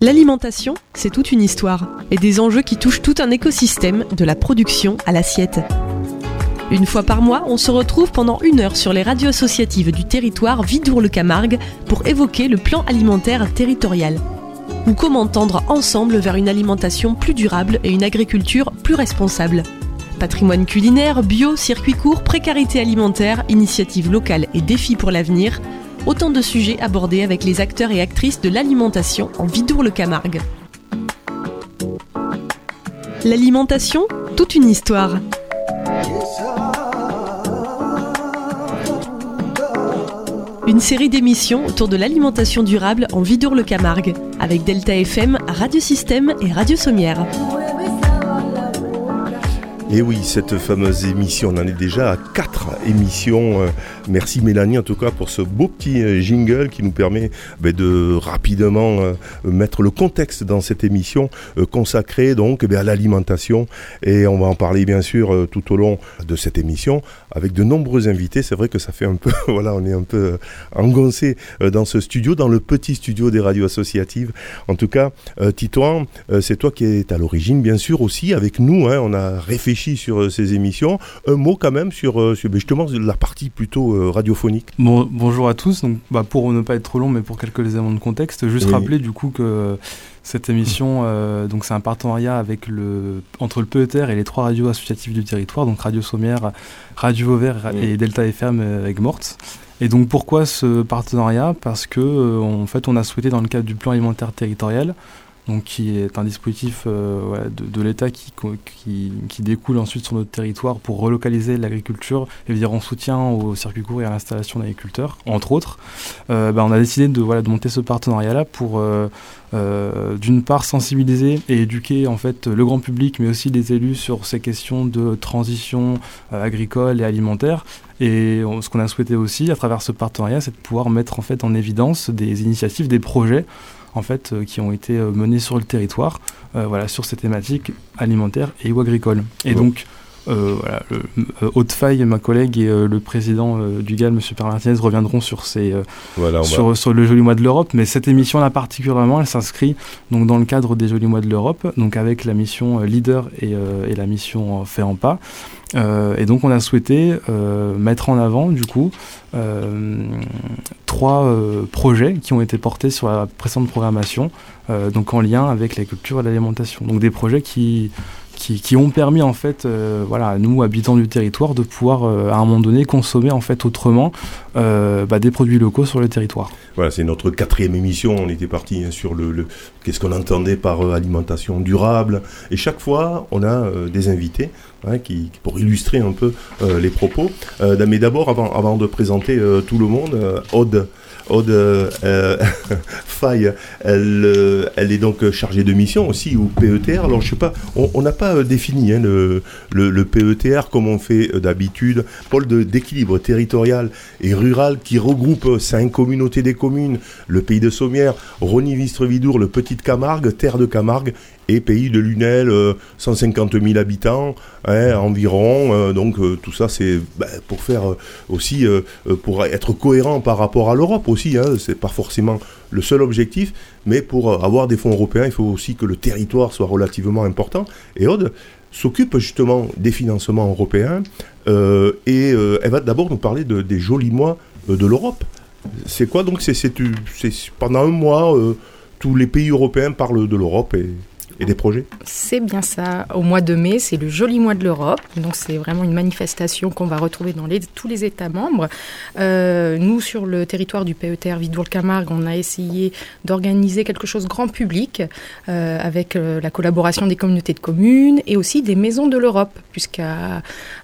L'alimentation, c'est toute une histoire et des enjeux qui touchent tout un écosystème, de la production à l'assiette. Une fois par mois, on se retrouve pendant une heure sur les radios associatives du territoire Vidour-le-Camargue pour évoquer le plan alimentaire territorial. Ou comment tendre ensemble vers une alimentation plus durable et une agriculture plus responsable. Patrimoine culinaire, bio, circuit court, précarité alimentaire, initiatives locales et défis pour l'avenir, autant de sujets abordés avec les acteurs et actrices de l'alimentation en Vidour-le-Camargue. L'alimentation, toute une histoire. Une série d'émissions autour de l'alimentation durable en Vidour-le-Camargue, avec Delta FM, Radio Système et Radio Sommière. Et oui, cette fameuse émission, on en est déjà à quatre émissions. Euh, merci Mélanie en tout cas pour ce beau petit euh, jingle qui nous permet ben, de rapidement euh, mettre le contexte dans cette émission consacrée donc ben, à l'alimentation. Et on va en parler bien sûr tout au long de cette émission avec de nombreux invités. C'est vrai que ça fait un peu, voilà, on est un peu engoncé dans ce studio, dans le petit studio des radios associatives. En tout cas, Titouan, c'est toi qui es à l'origine bien sûr aussi avec nous. Hein, sur euh, ces émissions. Un mot quand même sur, euh, sur ben, justement la partie plutôt euh, radiophonique. Bon, bonjour à tous. Donc, bah, pour ne pas être trop long, mais pour quelques éléments de contexte, juste rappeler du coup que cette émission, donc c'est un partenariat avec le, entre le PETR et les trois radios associatives du territoire, donc Radio Sommière, Radio Vauvert et Delta FM avec Morte. Et donc pourquoi ce partenariat? Parce que en fait on a souhaité dans le cadre du plan alimentaire territorial donc qui est un dispositif euh, de, l'État qui, qui, découle ensuite sur notre territoire pour relocaliser l'agriculture et venir en soutien au circuit court et à l'installation d'agriculteurs, entre autres. Euh, bah, on a décidé de, voilà, monter ce partenariat-là pour, euh, d'une part, sensibiliser et éduquer en fait le grand public, mais aussi les élus sur ces questions de transition agricole et alimentaire, et ce qu'on a souhaité aussi à travers ce partenariat, c'est de pouvoir mettre en fait en évidence des initiatives, des projets en fait, euh, qui ont été euh, menés sur le territoire, euh, voilà, sur ces thématiques alimentaires et ou agricoles. Et donc, voilà, Haute Faille, ma collègue et le président du GAL, M. Père Martinez, reviendront sur, ces, sur, sur, le Joli Mois de l'Europe. Mais cette émission-là particulièrement, elle s'inscrit donc dans le cadre des Jolis Mois de l'Europe, donc avec la mission Leader et, et la mission Fait en pas. Euh, et donc on a souhaité euh, mettre en avant du coup euh, trois projets qui ont été portés sur la précédente programmation, donc en lien avec la culture et l'alimentation. Donc des projets qui qui, ont permis en fait, euh, voilà, nous habitants du territoire, de pouvoir euh, à un moment donné consommer en fait autrement euh, bah, des produits locaux sur le territoire. Voilà, c'est notre quatrième émission. On était parti hein, sur le, qu'est-ce qu'on entendait par alimentation durable, et chaque fois on a des invités hein, qui, pour illustrer un peu les propos. mais d'abord, avant, avant de présenter tout le monde, Aude. Aude euh, Faye, elle, euh, elle est donc chargée de mission aussi, ou PETR. Alors, je sais pas, on n'a pas euh, défini hein, le, PETR comme on fait d'habitude. Pôle d'équilibre territorial et rural qui regroupe cinq communautés des communes, le pays de Sommières, Rony-Vistre-Vidour, le Petite Camargue, Terre de Camargue et pays de Lunel, 150 000 habitants hein, environ. donc tout ça, c'est ben, pour faire aussi, pour être cohérent par rapport à l'Europe aussi, hein, c'est pas forcément le seul objectif, mais pour euh, avoir des fonds européens, il faut aussi que le territoire soit relativement important. Et Aude s'occupe justement des financements européens, euh, et euh, elle va d'abord nous parler de, des jolis mois de l'Europe. C'est quoi donc C'est pendant un mois, tous les pays européens parlent de l'Europe et et des projets C'est bien ça. Au mois de mai, c'est le joli mois de l'Europe. Donc c'est vraiment une manifestation qu'on va retrouver dans tous les États membres. Euh, nous, sur le territoire du PETR Vidour-Camargue, on a essayé d'organiser quelque chose grand public euh, avec euh, la collaboration des communautés de communes et aussi des maisons de l'Europe, puisqu'à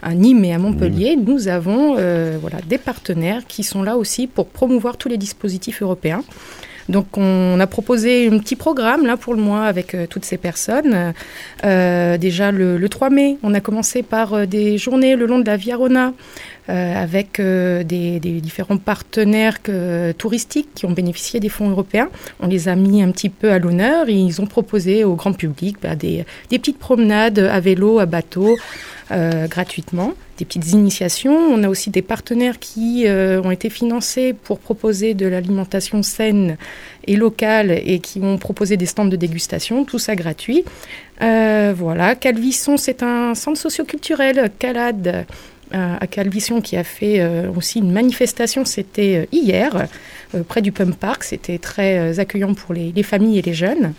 Nîmes et à Montpellier, mmh. nous avons voilà, des partenaires qui sont là aussi pour promouvoir tous les dispositifs européens. Donc on a proposé un petit programme là pour le mois avec euh, toutes ces personnes. Euh, déjà le, 3 mai, on a commencé par euh, des journées le long de la Via Rona avec des, différents partenaires touristiques qui ont bénéficié des fonds européens. On les a mis un petit peu à l'honneur et ils ont proposé au grand public bah, des, des, petites promenades à vélo, à bateau, gratuitement des petites initiations. On a aussi des partenaires qui euh, ont été financés pour proposer de l'alimentation saine et locale et qui ont proposé des stands de dégustation, tout ça gratuit. Euh, voilà, Calvisson, c'est un centre socioculturel, Calade, euh, à Calvisson, qui a fait aussi une manifestation, c'était hier, près du Pump Park. C'était très accueillant pour les familles et les jeunes.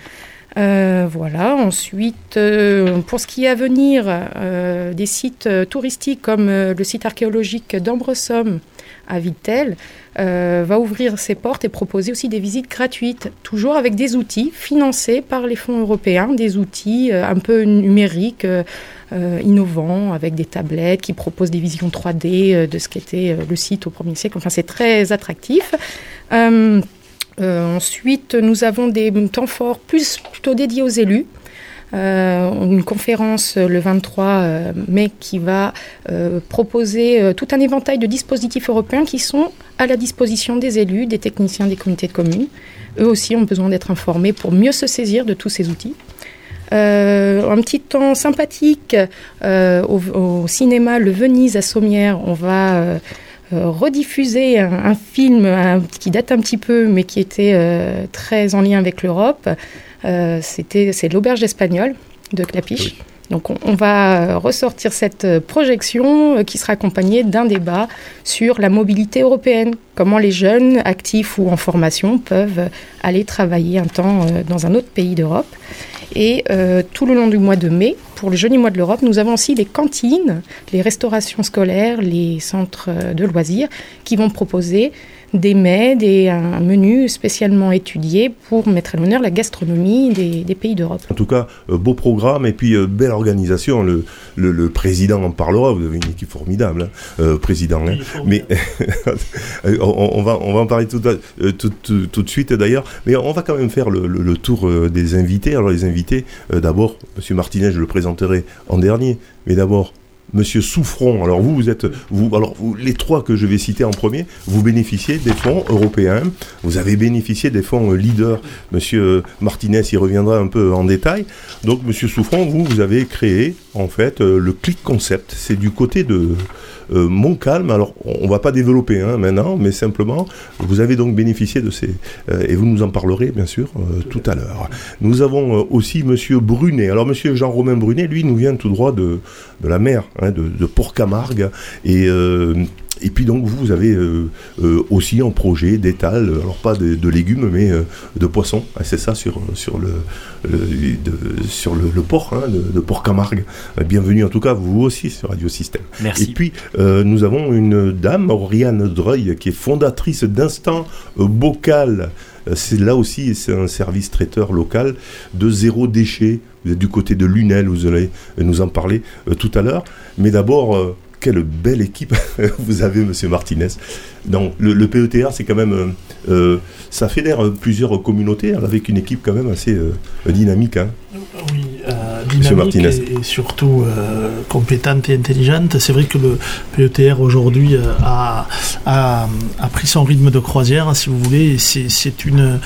Euh, voilà. Ensuite, euh, pour ce qui est à venir, euh, des sites touristiques comme le site archéologique d'Ambresomme à Vitel va ouvrir ses portes et proposer aussi des visites gratuites, toujours avec des outils financés par les fonds européens, des outils un peu numériques. innovants avec des tablettes qui proposent des visions 3D de ce qu'était le site au 1er siècle. Enfin, c'est très attractif. Euh, ensuite, nous avons des temps forts plus plutôt dédiés aux élus. Euh, une conférence le 23 euh, mai qui va proposer tout un éventail de dispositifs européens qui sont à la disposition des élus, des techniciens des communautés de communes. Eux aussi ont besoin d'être informés pour mieux se saisir de tous ces outils. un petit temps sympathique au, cinéma Le Venise à Sommières. On va euh, rediffuser un, film qui date un petit peu, mais qui était euh, très en lien avec l'Europe. Euh, c'était c'est l'auberge espagnole de Clapiche. Donc on, va ressortir cette projection qui sera accompagnée d'un débat sur la mobilité européenne, comment les jeunes actifs ou en formation peuvent aller travailler un temps dans un autre pays d'Europe. Et euh, tout le long du mois de mai, pour le joli mois de l'Europe, nous avons aussi les cantines, les restaurations scolaires, les centres de loisirs qui vont proposer des mets, des, un menu spécialement étudié pour mettre à l'honneur la gastronomie des, pays d'Europe. En tout cas, euh, beau programme et puis euh, belle organisation. Le, le, président en parlera. Vous avez une équipe formidable, hein, euh, président. Hein. Mais on, va, on va en parler tout, tout, tout, de suite d'ailleurs. Mais on va quand même faire le, le tour des invités. Alors les invités, d'abord, Monsieur Martinez, je le présenterai en dernier. Mais d'abord, Monsieur Souffron, alors vous, vous êtes, vous, alors les trois que je vais citer en premier, vous bénéficiez des fonds européens, vous avez bénéficié des fonds euh, leaders. Monsieur euh, Martinez y reviendra un peu en détail. Donc, Monsieur Souffron, vous, vous avez créé en fait euh, le Click Concept. C'est du côté de euh, Montcalm. Alors, on va pas développer hein, maintenant, mais simplement, vous avez donc bénéficié de ces et vous nous en parlerez bien sûr tout à l'heure. Nous avons aussi Monsieur Brunet. Alors, Monsieur Jean-Romain Brunet, lui, nous vient tout droit de, de la mer, hein, de, de Port-Camargue et et puis donc vous, avez euh, euh, aussi un projet d'étal, alors pas de, légumes mais euh, de poissons. Ah, c'est ça sur, sur, le, sur le, port hein, de, Port-Camargue. bienvenue en tout cas vous aussi sur Radio Système. Merci. Et puis nous avons une dame, Oriane Dreuil, qui est fondatrice d'Instant Bocal. C'est là aussi, c'est un service traiteur local de zéro déchet. Vous êtes du côté de Lunel, vous allez nous en parler tout à l'heure. Mais d'abord, quelle belle équipe vous avez, monsieur Martinez. Donc, le, le PETR, c'est quand même. Euh, euh, ça fédère plusieurs communautés avec une équipe quand même assez euh, dynamique. Hein. Dynamique et, surtout compétente et intelligente. C'est vrai que le PETR aujourd'hui a, a, pris son rythme de croisière, si vous voulez. C'est une,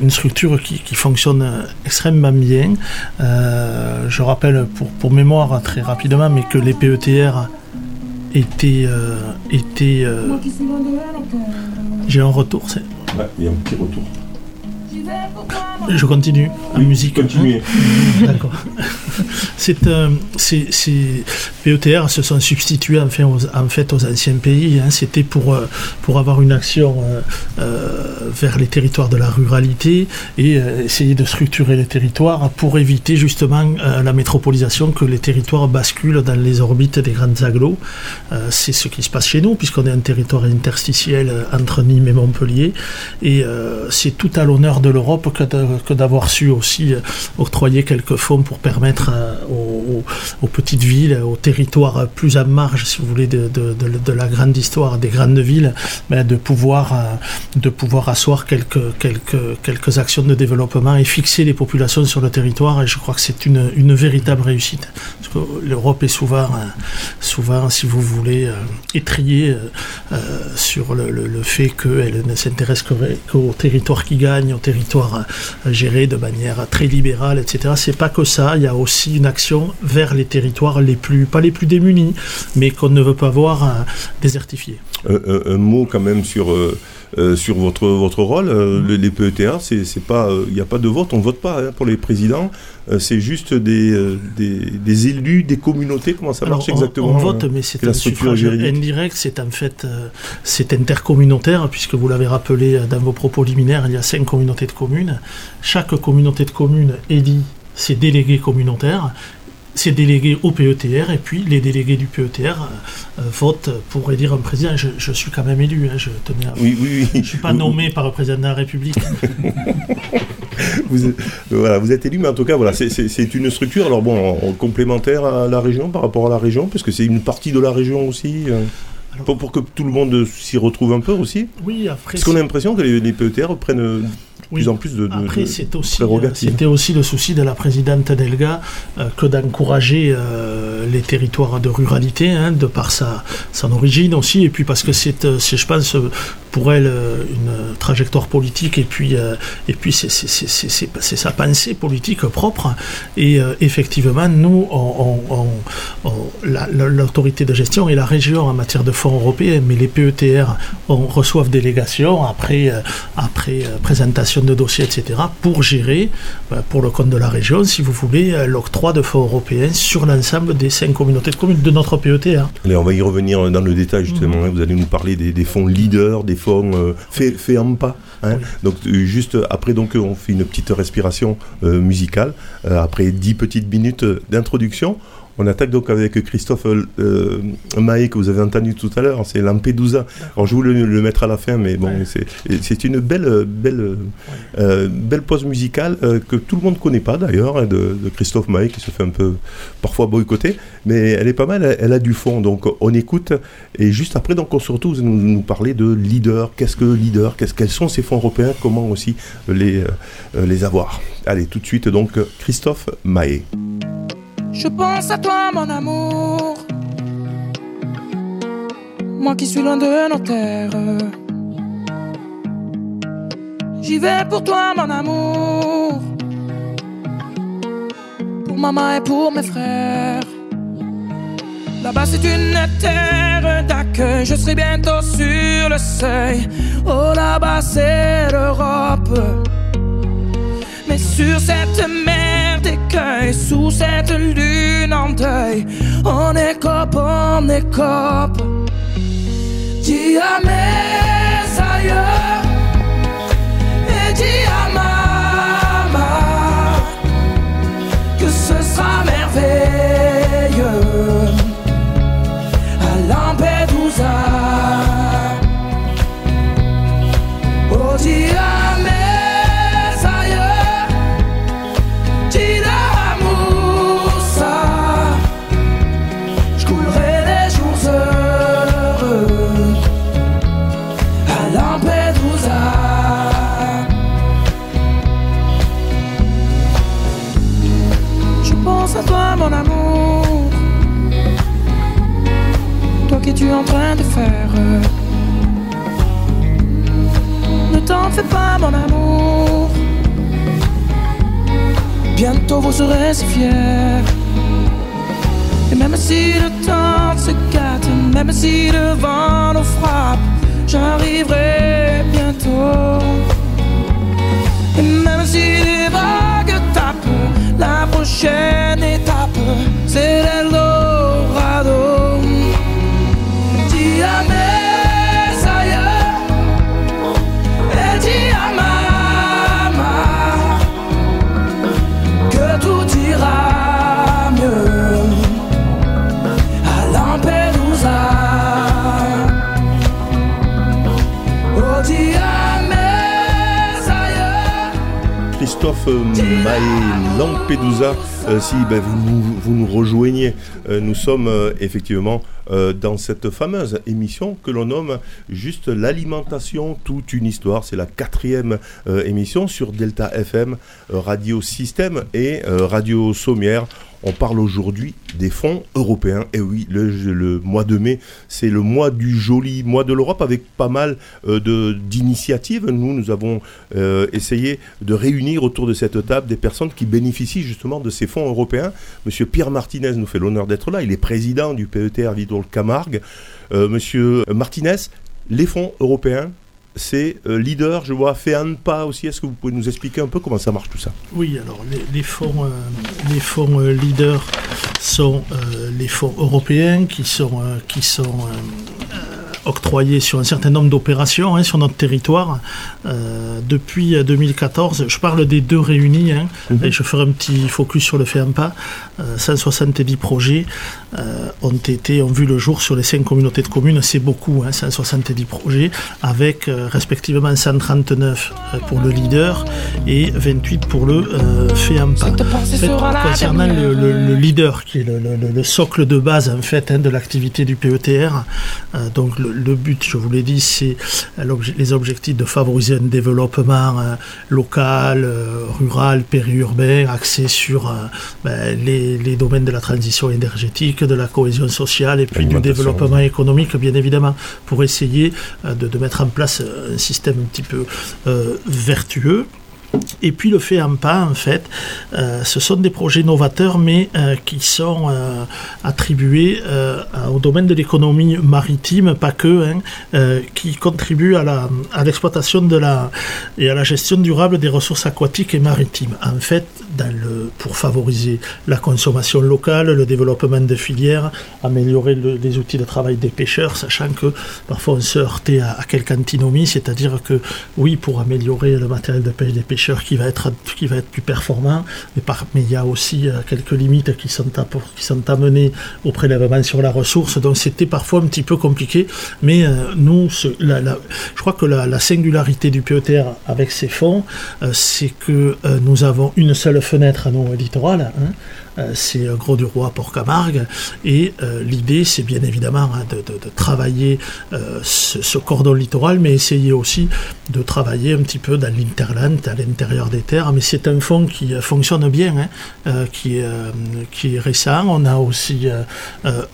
une structure qui, qui, fonctionne extrêmement bien. je rappelle pour, pour mémoire très rapidement, mais que les PETR était. Euh, était euh, J'ai un retour. c'est il y a un petit retour. Je continue en musique. Continuez. D'accord. c'est, euh, c'est, PETR se sont substitués aux, en fait aux anciens pays. Hein. C'était pour, euh, pour avoir une action euh, vers les territoires de la ruralité et essayer de structurer les territoires pour éviter justement la métropolisation, que les territoires basculent dans les orbites des grandes agglos. c'est ce qui se passe chez nous, puisqu'on est un territoire interstitiel entre Nîmes et Montpellier. Et c'est tout à l'honneur de l'Europe que d'avoir su aussi octroyer quelques fonds pour permettre aux, petites villes, aux territoires plus à marge, si vous voulez, de, la grande histoire des grandes villes, de, pouvoir, de pouvoir asseoir quelques, quelques, quelques actions de développement et fixer les populations sur le territoire. Et je crois que c'est une, une véritable réussite. L'Europe est souvent, souvent, si vous voulez, étriée sur le, le, fait qu'elle ne s'intéresse qu'au territoire qui gagne, au territoire euh, géré de manière très libérale, etc. C'est pas que ça, il y a aussi une action vers les territoires les plus, pas les plus démunis, mais qu'on ne veut pas voir euh, désertifiés. un mot quand même sur euh, sur votre, votre rôle. Euh, mm-hmm. les, PETA, c'est pas, il euh, n'y a pas de vote, on ne vote pas hein, pour les présidents. c'est juste des, des, élus, des communautés. Comment ça marche exactement On vote, mais c'est un suffrage indirect. C'est en fait c'est intercommunautaire, puisque vous l'avez rappelé dans vos propos liminaires, il y a cinq communautés de communes. Chaque communauté de communes élit ses délégués communautaires c'est délégué au PETR et puis les délégués du PETR euh, euh, votent pour élire un président. Je, suis quand même élu, hein, je tenais à... Oui, oui, oui. Je ne suis pas nommé par le président de la République. vous, êtes, voilà, vous êtes élu, mais en tout cas, voilà, c'est une structure, alors bon, complémentaire à la région, par rapport à la région, parce que c'est une partie de la région aussi euh, pour, pour, que tout le monde s'y retrouve un peu aussi Oui, après... Parce qu'on a l'impression que les, les PETR prennent plus en plus de, Après, aussi, euh, c'était aussi le souci de la présidente Delga euh, que d'encourager euh, les territoires de ruralité, hein, de par sa, son origine aussi, et puis parce que c'est, je pense, pour elle une trajectoire politique, et puis, et puis c'est, sa pensée politique propre. Et effectivement, nous, l'autorité de gestion et la région en matière de fonds européens, mais les PETR reçoivent délégation après, après présentation de dossiers, etc., pour gérer, euh, pour le compte de la région, si vous voulez, euh, l'octroi de fonds européens sur l'ensemble des cinq communautés de communes de notre PET. Hein. Allez, on va y revenir dans le détail, justement. Hein. Vous allez nous parler des, fonds leaders, des euh, fait, fait en pas. Hein. Donc, juste après, donc, on fait une petite respiration musicale. après dix petites minutes d'introduction, on attaque donc avec Christophe euh, Maé que vous avez entendu tout à l'heure, c'est Lampedusa. Alors je voulais le, mettre à la fin, mais bon, c'est une belle, belle, euh, belle pause musicale euh, que tout le monde ne connaît pas d'ailleurs, hein, de, Christophe Maé qui se fait un peu parfois boycotter, mais elle est pas mal, elle, a du fond, donc on écoute. Et juste après, donc on se retrouve nous, nous parler de leader, qu'est-ce que leader, qu'est-ce quels sont ces fonds européens, comment aussi les, les avoir? Allez, tout de suite donc Christophe Maé. Je pense à toi, mon amour. Moi qui suis loin de nos terres. J'y vais pour toi, mon amour. Pour maman et pour mes frères. Là-bas, c'est une terre d'accueil. Je serai bientôt sur le seuil. Oh, là-bas, c'est l'Europe. Mais sur cette mer sous cette lune en deuil. On écope, on écope. Dis à mes aïeux et dis à maman que ce sera merveilleux à Lampedusa. En train de faire Ne t'en fais pas, mon amour. Bientôt vous serez si fiers. Et même si le temps se gâte, même si le vent nous frappe, j'arriverai bientôt. Et même si les Christophe Maé Lampedusa, si ben, vous, nous rejoignez. nous sommes effectivement dans cette fameuse émission que l'on nomme juste l'alimentation, toute une histoire. C'est la quatrième émission sur Delta FM, Radio Système et Radio Sommière. On parle aujourd'hui des fonds européens. Et oui, le, mois de mai, c'est le mois du joli mois de l'Europe avec pas mal euh, d'initiatives. Nous, nous avons euh, essayé de réunir autour de cette table des personnes qui bénéficient justement de ces fonds européens. Monsieur Pierre Martinez nous fait l'honneur d'être là. Il est président du PETR Vidol Camargue. Euh, monsieur Martinez, les fonds européens, c'est euh, leader, je vois, fait un pas aussi. Est-ce que vous pouvez nous expliquer un peu comment ça marche tout ça? Oui, alors les, fonds, les fonds euh, euh, leaders sont les fonds européens qui sont, qui sont octroyés sur un certain nombre d'opérations hein, sur notre territoire depuis 2014. Je parle des deux réunis hein, mhm. et je ferai un petit focus sur le FEAMPA. 170 projets ont été ont vu le jour sur les cinq communautés de communes. C'est beaucoup, hein, 170 projets avec respectivement 139 euh, pour le leader et 28 pour le euh, FEAMPA. concernant le, leader, qui est le, socle de base en fait hein, de l'activité du PETR, euh, donc le, but, je vous l'ai dit, c'est les objectifs de favoriser un développement local, rural, périurbain, axé sur ben, les, domaines de la transition énergétique, de la cohésion sociale et puis du développement économique, bien évidemment, pour essayer de, de mettre en place un système un petit peu euh, vertueux et puis le fait pas en fait, euh, ce sont des projets novateurs, mais euh, qui sont euh, attribués au domaine de l'économie maritime, pas que, hein, qui contribuent à, à l'exploitation la et à la gestion durable des ressources aquatiques et maritimes. En fait, pour favoriser la consommation locale, le développement de filières, améliorer les outils de travail des pêcheurs, sachant que parfois on se heurtait à, à quelques antinomies, c'est-à-dire que oui, pour améliorer le matériel de pêche des pêcheurs, qui va être, plus performant, mais, par, il y a aussi euh, quelques limites qui sont, amenées au prélèvement sur la ressource, donc c'était parfois un petit peu compliqué, mais euh, nous, je crois que la, singularité du PETR avec ces fonds, euh, c'est que nous avons une seule fenêtre à nos littorales, hein, c'est Gros du Roi Port Camargue. Et euh, l'idée, c'est bien évidemment hein, de, travailler euh, ce, cordon littoral, mais essayer aussi de travailler un petit peu dans l'interland, à l'intérieur des terres. Mais c'est un fonds qui fonctionne bien, hein, qui, est, récent. On a aussi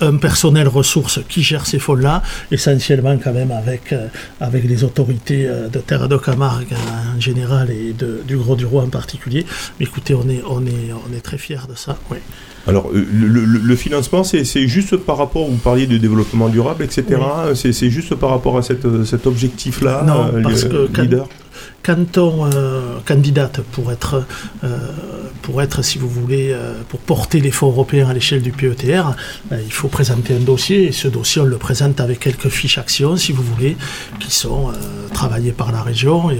un personnel ressources qui gère ces fonds-là, essentiellement quand même avec, les autorités de Terre de Camargue en général et du Gros du Roi en particulier. Mais écoutez, on est très fiers de ça. Alors, euh, le, financement, c'est juste par rapport, vous parliez de développement durable, etc. C'est juste par rapport à cet objectif-là, non, euh, parce que leader? quand on euh, candidate pour être, pour être, si vous voulez, pour porter les fonds européens à l'échelle du PETR, il faut présenter un dossier et ce dossier, on le présente avec quelques fiches actions, si vous voulez, qui sont travaillées par la région. Et,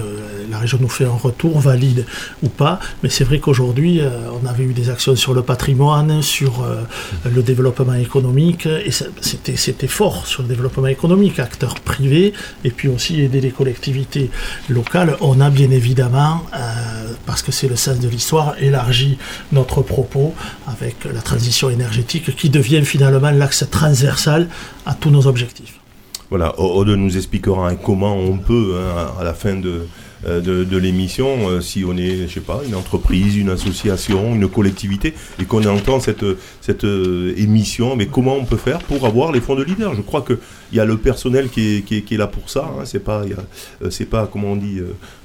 la région nous fait un retour, valide ou pas. Mais c'est vrai qu'aujourd'hui, euh, on avait eu des actions sur le patrimoine, sur euh, le développement économique, et c'était fort sur le développement économique, acteurs privés, et puis aussi aider les collectivités locales. On a bien évidemment, euh, parce que c'est le sens de l'histoire, élargi notre propos avec la transition énergétique qui devient finalement l'axe transversal à tous nos objectifs. Voilà, Aude nous expliquera comment on peut, hein, à la fin de, euh, de, l'émission, euh, si on est, je sais pas, une entreprise, une association, une collectivité, et qu'on entend cette, cette euh, émission, mais comment on peut faire pour avoir les fonds de leader Je crois qu'il y a le personnel qui est, qui est, là pour ça. Hein, c'est pas, c'est pas, comment on dit,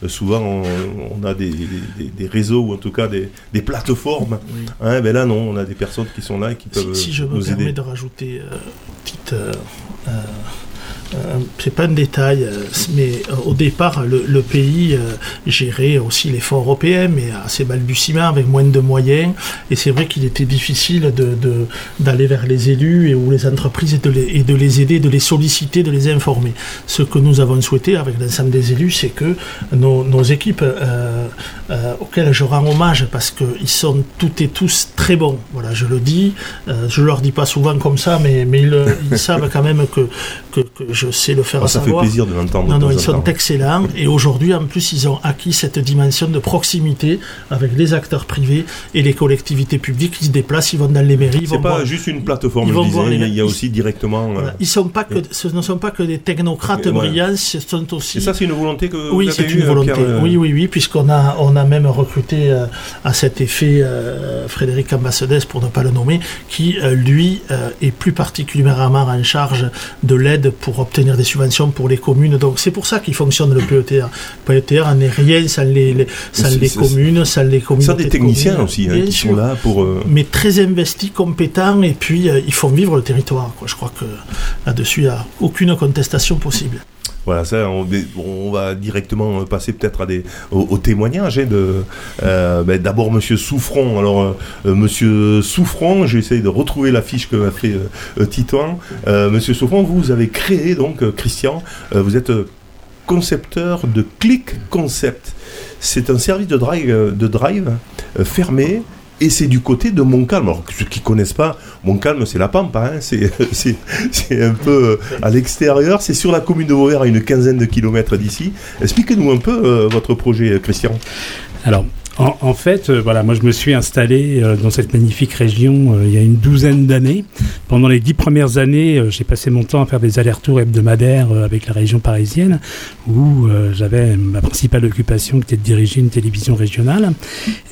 souvent on, a des, des, réseaux ou en tout cas des, des plateformes. Hein, ben là, non, on a des personnes qui sont là et qui peuvent si, si je me permets de rajouter petite euh, c'est pas un détail, euh, mais euh, au départ, le, pays gérait aussi les fonds européens, mais assez balbutiement, avec moins de moyens. Et c'est vrai qu'il était difficile d'aller vers les élus et ou les entreprises et de les aider, de les solliciter, de les informer. Ce que nous avons souhaité avec l'ensemble des élus, c'est que nos, équipes, auxquelles je rends hommage, parce qu'ils sont toutes et tous très bons, voilà, je le dis, je leur dis pas souvent comme ça, mais, mais ils, savent quand même que, que je sais le faire ah, ça savoir. fait plaisir de l'entendre. Non, non, ils sont excellents. Et aujourd'hui, en plus, ils ont acquis cette dimension de proximité avec les acteurs privés et les collectivités publiques qui se déplacent, ils vont dans les mairies. C'est pas juste une plateforme, ils disais, il y a aussi directement. Voilà. Ils sont pas que, ce ne sont pas que des technocrates brillants, ce sont aussi. Et ça, c'est une volonté que oui, c'est une volonté. Oui, oui, oui, puisqu'on a, on a même recruté euh, à cet effet euh, Frédéric Ambassadès, pour ne pas le nommer, qui euh, lui est plus particulièrement en charge de l'aide pour obtenir des subventions pour les communes. Donc c'est pour ça qu'il fonctionne le PETR. Le PETR n'est rien sans les, les, les communes, sans les communes. Ça des techniciens aussi hein, qui sont là pour. Mais très investis, compétents, et puis ils font vivre le territoire. Quoi. Je crois que là-dessus, il n'y a aucune contestation possible. Voilà, ça, on, va directement passer peut-être à des au, témoignages hein, de euh, ben, d'abord Monsieur Souffron. Alors euh, euh, Monsieur Souffron, j'essaie de retrouver la fiche que m'a fait Titouan. Monsieur Souffron, vous avez créé donc Christian, vous êtes concepteur de Click Concept. C'est un service de drive, de drive fermé et c'est du côté de Montcalm. Alors, ceux qui connaissent pas, Montcalm, c'est la Pampa, hein. c'est un peu euh, à l'extérieur, c'est sur la commune de Vauvert, à une quinzaine de kilomètres d'ici. Expliquez-nous un peu euh, votre projet, Christian. Alors, en, fait, euh, voilà, moi je me suis installé euh, dans cette magnifique région euh, il y a une douzaine d'années. Pendant les dix premières années, j'ai passé mon temps à faire des allers-retours hebdomadaires avec la région parisienne, où j'avais ma principale occupation qui était de diriger une télévision régionale.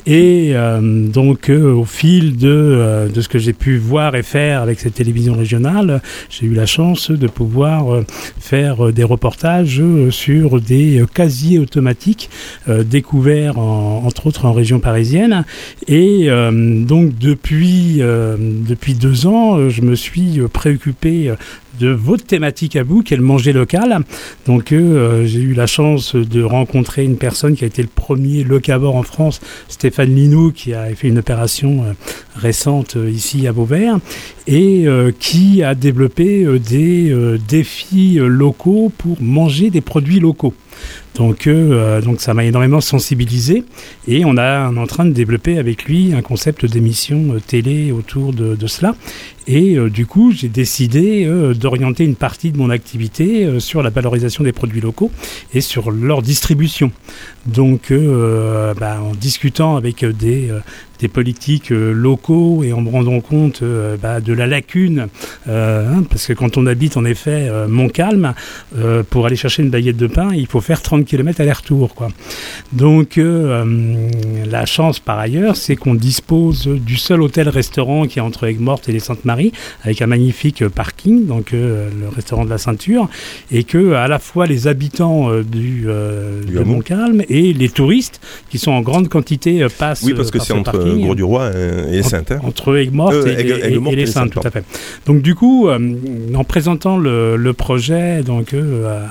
Et donc, au fil de, de ce que j'ai pu voir et faire avec cette télévision régionale, j'ai eu la chance de pouvoir faire des reportages sur des casiers automatiques découverts en, entre autres en région parisienne. Et euh, donc depuis, euh, depuis deux ans, euh, je me suis préoccupé de votre thématique à vous, qui est le manger local. Donc j'ai eu la chance de rencontrer une personne qui a été le premier locavore en France, Stéphane Linou, qui a fait une opération récente ici à Vauvert, et qui a développé des défis locaux pour manger des produits locaux. Donc, euh, donc ça m'a énormément sensibilisé et on, a, est en train de développer avec lui un concept d'émission euh, télé autour de, cela. Et euh, du coup, j'ai décidé d'orienter une partie de mon activité sur la valorisation des produits locaux et sur leur distribution. Donc, bah, en discutant avec des, des politiques locaux et en me rendant compte bah, de la lacune, hein, parce que quand on habite en effet Montcalm, pour aller chercher une baguette de pain, il faut faire 30 km aller-retour. Quoi. Donc euh, euh, la chance par ailleurs, c'est qu'on dispose du seul hôtel-restaurant qui est entre Aigues-Mortes et les Saintes-Maries, avec un magnifique parking, donc euh, le restaurant de la Ceinture, et que à la fois les habitants du, de Montcalm et les touristes qui sont en grande quantité passent. Oui, parce que c'est entre Gros-du-Roi et les Saintes. Hein. Entre Aigues-Mortes et, les Saintes, tout à fait. Donc du coup, en présentant le, projet donc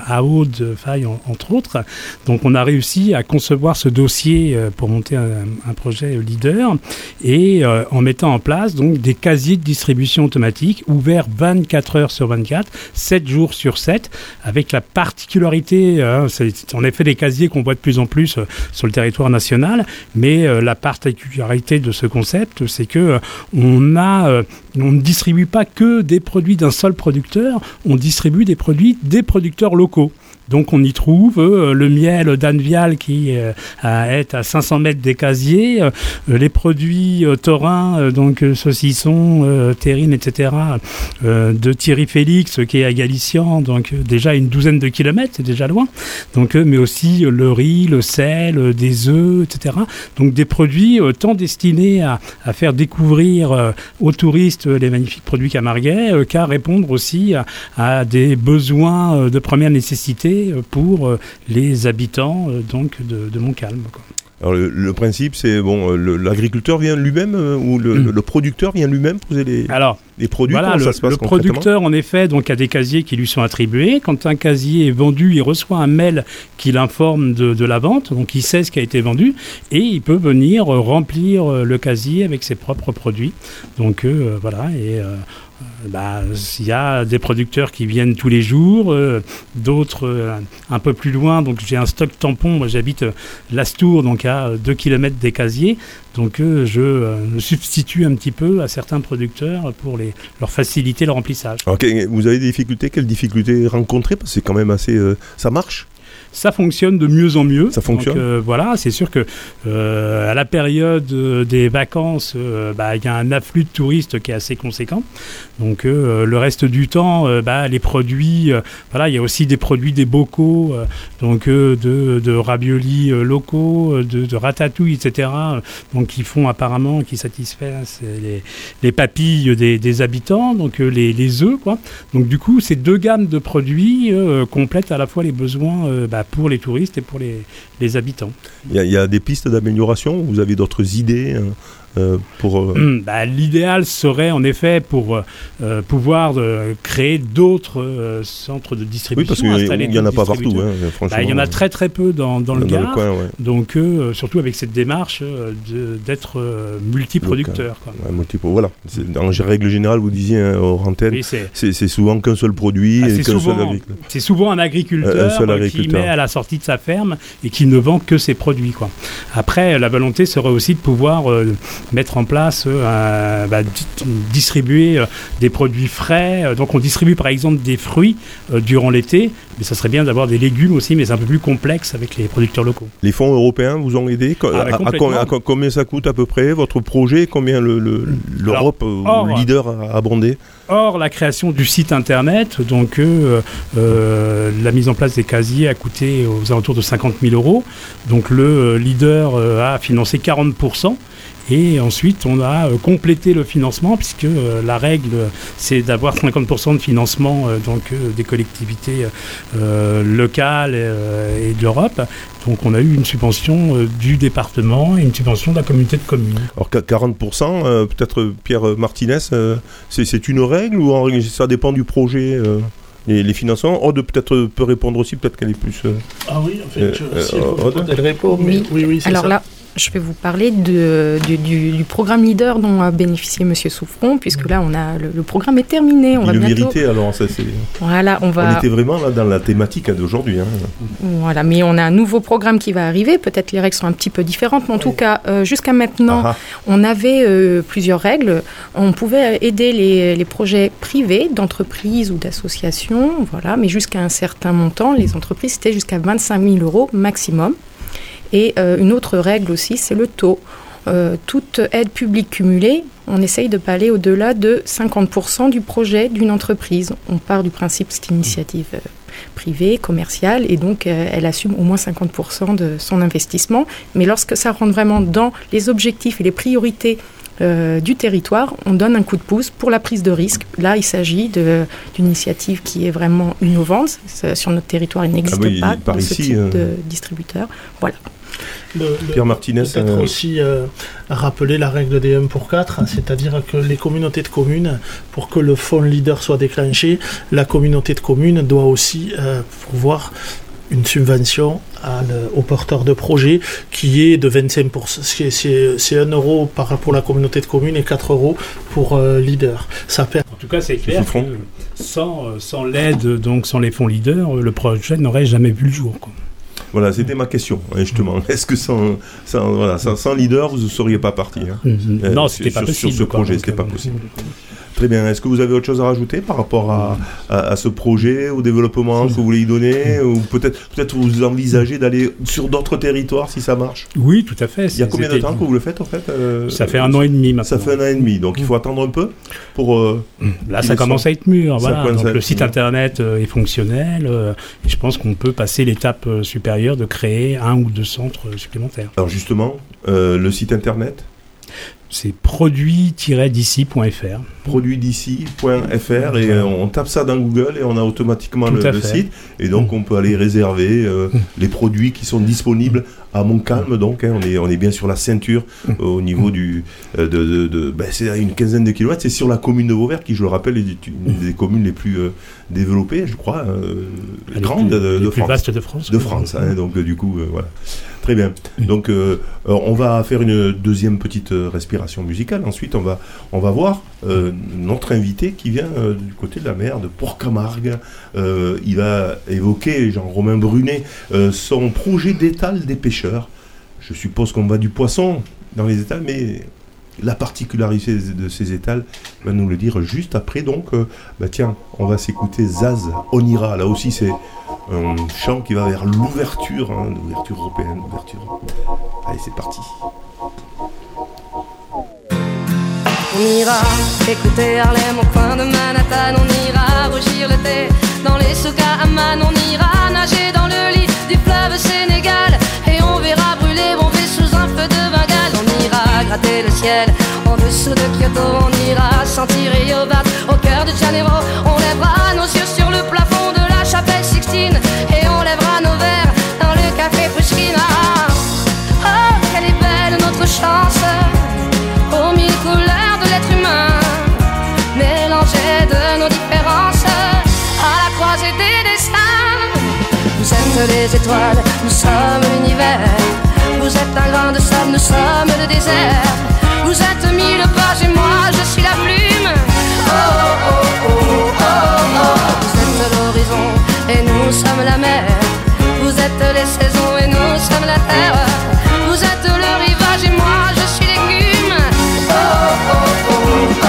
à Aude Faille entre autres, donc on a réussi à concevoir ce dossier euh, pour monter un, projet leader et euh, en mettant en place donc des casiers de distribution automatique ouverts 24 heures sur 24, 7 jours sur 7, avec la particularité, hein, c'est en effet des casiers qu'on voit de plus en plus euh, sur le territoire national, mais la particularité de ce concept, c'est que on on ne distribue pas que des produits d'un seul producteur, on distribue des produits des producteurs locaux. Donc on y trouve euh, le miel d'Anvial qui euh, est à 500 mètres des casiers, euh, les produits taurins, donc saucissons, terrines, etc., de Thierry Félix qui est à Galician, donc déjà une douzaine de kilomètres, c'est déjà loin. Mais aussi le riz, le sel, des œufs, etc. Donc des produits tant destinés à, faire découvrir aux touristes les magnifiques produits camarguais qu'à répondre aussi à des besoins de première nécessité pour euh, les habitants euh, donc de, Montcalm. Alors le, principe, c'est bon, euh, l'agriculteur vient lui-même ou hmm. le, producteur vient lui-même poser les, Alors, les produits. Voilà, le, ça se passe le producteur, en effet, donc a des casiers qui lui sont attribués. Quand un casier est vendu, il reçoit un mail qui l'informe de, la vente, donc il sait ce qui a été vendu et il peut venir remplir le casier avec ses propres produits. Donc voilà et bah, il y a des producteurs qui viennent tous les jours, d'autres un peu plus loin. Donc j'ai un stock tampon. Moi j'habite Lastour, donc à 2 km des casiers. Donc je me substitue un petit peu à certains producteurs pour les, leur faciliter le remplissage. vous avez des difficultés? Quelles difficultés rencontrées Parce que c'est quand même assez... ça marche ça fonctionne de mieux en mieux. Ça fonctionne. Euh, voilà, c'est sûr que euh, à la période euh, des vacances, bah, il y a un afflux de touristes qui est assez conséquent. Donc le reste du temps, bah, les produits, voilà, il y a aussi des produits des bocaux, donc de, de raviolis locaux, de, de, ratatouille, etc. Donc qui font apparemment, qui satisfassent les, les papilles des, des, habitants, donc les, les œufs, quoi. Donc du coup, ces deux gammes de produits complètent à la fois les besoins bah, pour les touristes et pour les, les habitants. Il y, a des pistes d'amélioration? Vous avez d'autres idées hein? Euh, pour euh, hum, bah, L'idéal serait en effet pour euh, pouvoir créer d'autres centres de distribution. Oui, parce qu'il n'y en a pas partout, hein, franchement. Bah, il y en a très très peu dans, dans le Gard. Donc, surtout avec cette démarche d'être multiproducteur. voilà. En règle générale, vous disiez hein, c'est souvent qu'un seul produit. Ah, c'est souvent, un agriculteur, qui met à la sortie de sa ferme et qui ne vend que ses produits. Quoi. Après, la volonté serait aussi de pouvoir mettre en place, euh, bah, distribuer euh, des produits frais. Euh, donc on distribue par exemple des fruits durant l'été, mais ça serait bien d'avoir des légumes aussi, mais c'est un peu plus complexe avec les producteurs locaux. Les fonds européens vous ont aidé? Ah, à, Combien ça coûte à peu près? Votre projet Combien l'Europe, le, leader, a abondé? Or, la création du site internet, donc la mise en place des casiers a coûté aux alentours de 50 000 euros. Donc le leader a financé 40 et ensuite, on a euh, complété le financement, puisque euh, la règle, c'est d'avoir 50% de financement euh, donc, des collectivités locales et de l'Europe. Donc on a eu une subvention du département et une subvention de la communauté de communes. Alors 40%, peut-être Pierre Martinez, c'est une règle ou ça dépend du projet les, financements? Aude peut-être peut répondre aussi, peut-être qu'elle est plus. ah oui, en fait, si elle, répond. oui, oui, Alors là, je vais vous parler de, du, programme leader dont a bénéficié Monsieur Souffron, puisque là, on a le, programme est terminé. On va bientôt... vérité, alors ça c'est. Voilà, on va. On était vraiment là dans la thématique d'aujourd'hui. Hein. Voilà, mais on a un nouveau programme qui va arriver. Peut-être les règles sont un petit peu différentes, mais en tout cas, euh, jusqu'à maintenant, ah ah. on avait euh, plusieurs règles. On pouvait aider les, les projets privés, d'entreprises ou d'associations, voilà, mais jusqu'à un certain montant. Les entreprises, c'était jusqu'à 25 000 euros maximum. Et euh, une autre règle aussi, c'est le taux. Euh, toute aide publique cumulée, on essaye de pas aller au-delà de 50% du projet d'une entreprise. On part du principe que c'est une initiative euh, privée, commerciale, et donc elle assume au moins 50% de son investissement. Mais lorsque ça rentre vraiment dans les objectifs et les priorités du territoire, on donne un coup de pouce pour la prise de risque. Là, il s'agit d'une initiative qui est vraiment innovante. Sur notre territoire, il n'existe ah pas de ce type de distributeur. Voilà. Pierre Martinez. Peut-être euh, aussi euh, rappeler la règle des 1 pour 4, c'est-à-dire que les communautés de communes, pour que le fonds leader soit déclenché, la communauté de communes doit aussi euh, pouvoir une subvention au porteur de projet qui est de 25%. C'est 1 euro par, pour la communauté de communes et 4 euros pour leader. Ça En tout cas, c'est clair que sans, sans l'aide, donc sans les fonds leaders, le projet n'aurait jamais vu le jour. Voilà, c'était ma question, justement. Est-ce que sans, sans, leader, vous ne seriez pas parti hein euh, Non, c'était pas possible. Sur ce projet, c'était pas possible. Très bien. Est-ce que vous avez autre chose à rajouter par rapport à, à, ce projet, au développement que vous voulez y donner Ou peut-être peut vous envisagez d'aller sur d'autres territoires si ça marche? Oui, tout à fait. Il y a combien de temps que vous le faites en fait euh, Ça fait un an et demi maintenant. Ça fait un an et demi, donc il faut attendre un peu pour. Euh, Là, ça commence à être mûr. Voilà. Donc, le site internet euh, est fonctionnel et je pense qu'on peut passer l'étape supérieure de créer un ou deux centres supplémentaires. Alors justement, le site internet c'est produit-d'ici.fr. Produit-d'ici.fr et euh, on tape ça dans Google et on a automatiquement le, site. Et donc on peut aller réserver euh, les produits qui sont disponibles à Montcalm. Donc hein, on, est, on est bien sur la ceinture euh, au niveau du. de, de, ben, c'est à une quinzaine de kilomètres. C'est sur la commune de Vauvert qui, je le rappelle, est une des communes les plus développées, je crois, grande de, de, France. de France. De France. Hein, donc du coup, voilà. Très bien. Donc on va faire une deuxième petite respiration inspiration musicale. Ensuite, on va, on va voir notre invité qui vient du côté de la mer, de Port-Camargue. il va évoquer, Jean-Romain Brunet, son projet d'étal des pêcheurs. Je suppose qu'on va du poisson dans les étals, mais la particularité de ces étals va nous le dire juste après. Donc, bah tiens, on va s'écouter Zaz, on ira. Là aussi, c'est un chant qui va vers l'ouverture, hein, l'ouverture européenne, l'ouverture. Allez, c'est parti. On ira écouter Harlem au coin de Manhattan, on ira rougir le thé dans les souks à on ira nager dans le lit du fleuve Sénégal et on verra brûler mon sous un feu de Bengale. Gratter le ciel en dessous de Kyoto, on ira sentir Rio au cœur de Janeiro, on lèvera nos yeux sur le plafond de la chapelle Sixtine et on lèvera nos verres dans le café Pushkin. oh, quelle est belle notre chance aux mille couleurs de l'être humain, mélangées de nos différences à la croisée des destins. Vous êtes les étoiles, nous sommes l'univers. Un grain de sable, nous sommes le désert. Vous êtes mille pages et moi je suis la plume. Oh oh oh oh oh. Vous êtes l'horizon et nous sommes la mer. Vous êtes les saisons et nous sommes la terre. Vous êtes le rivage et moi je suis l'écume. Oh oh oh oh oh.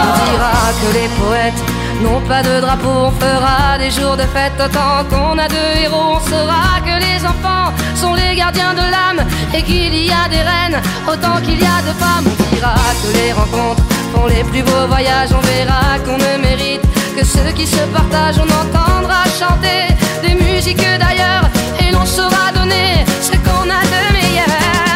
On dira que les poètes n'ont pas de drapeau, on fera des jours de fête autant qu'on a deux héros. On saura que les enfants sont les gardiens de l'âme et qu'il y a des reines autant qu'il y a de femmes. On dira que les rencontres font les plus beaux voyages, on verra qu'on ne mérite que ceux qui se partagent. On entendra chanter des musiques d'ailleurs et l'on saura donner ce qu'on a de meilleur.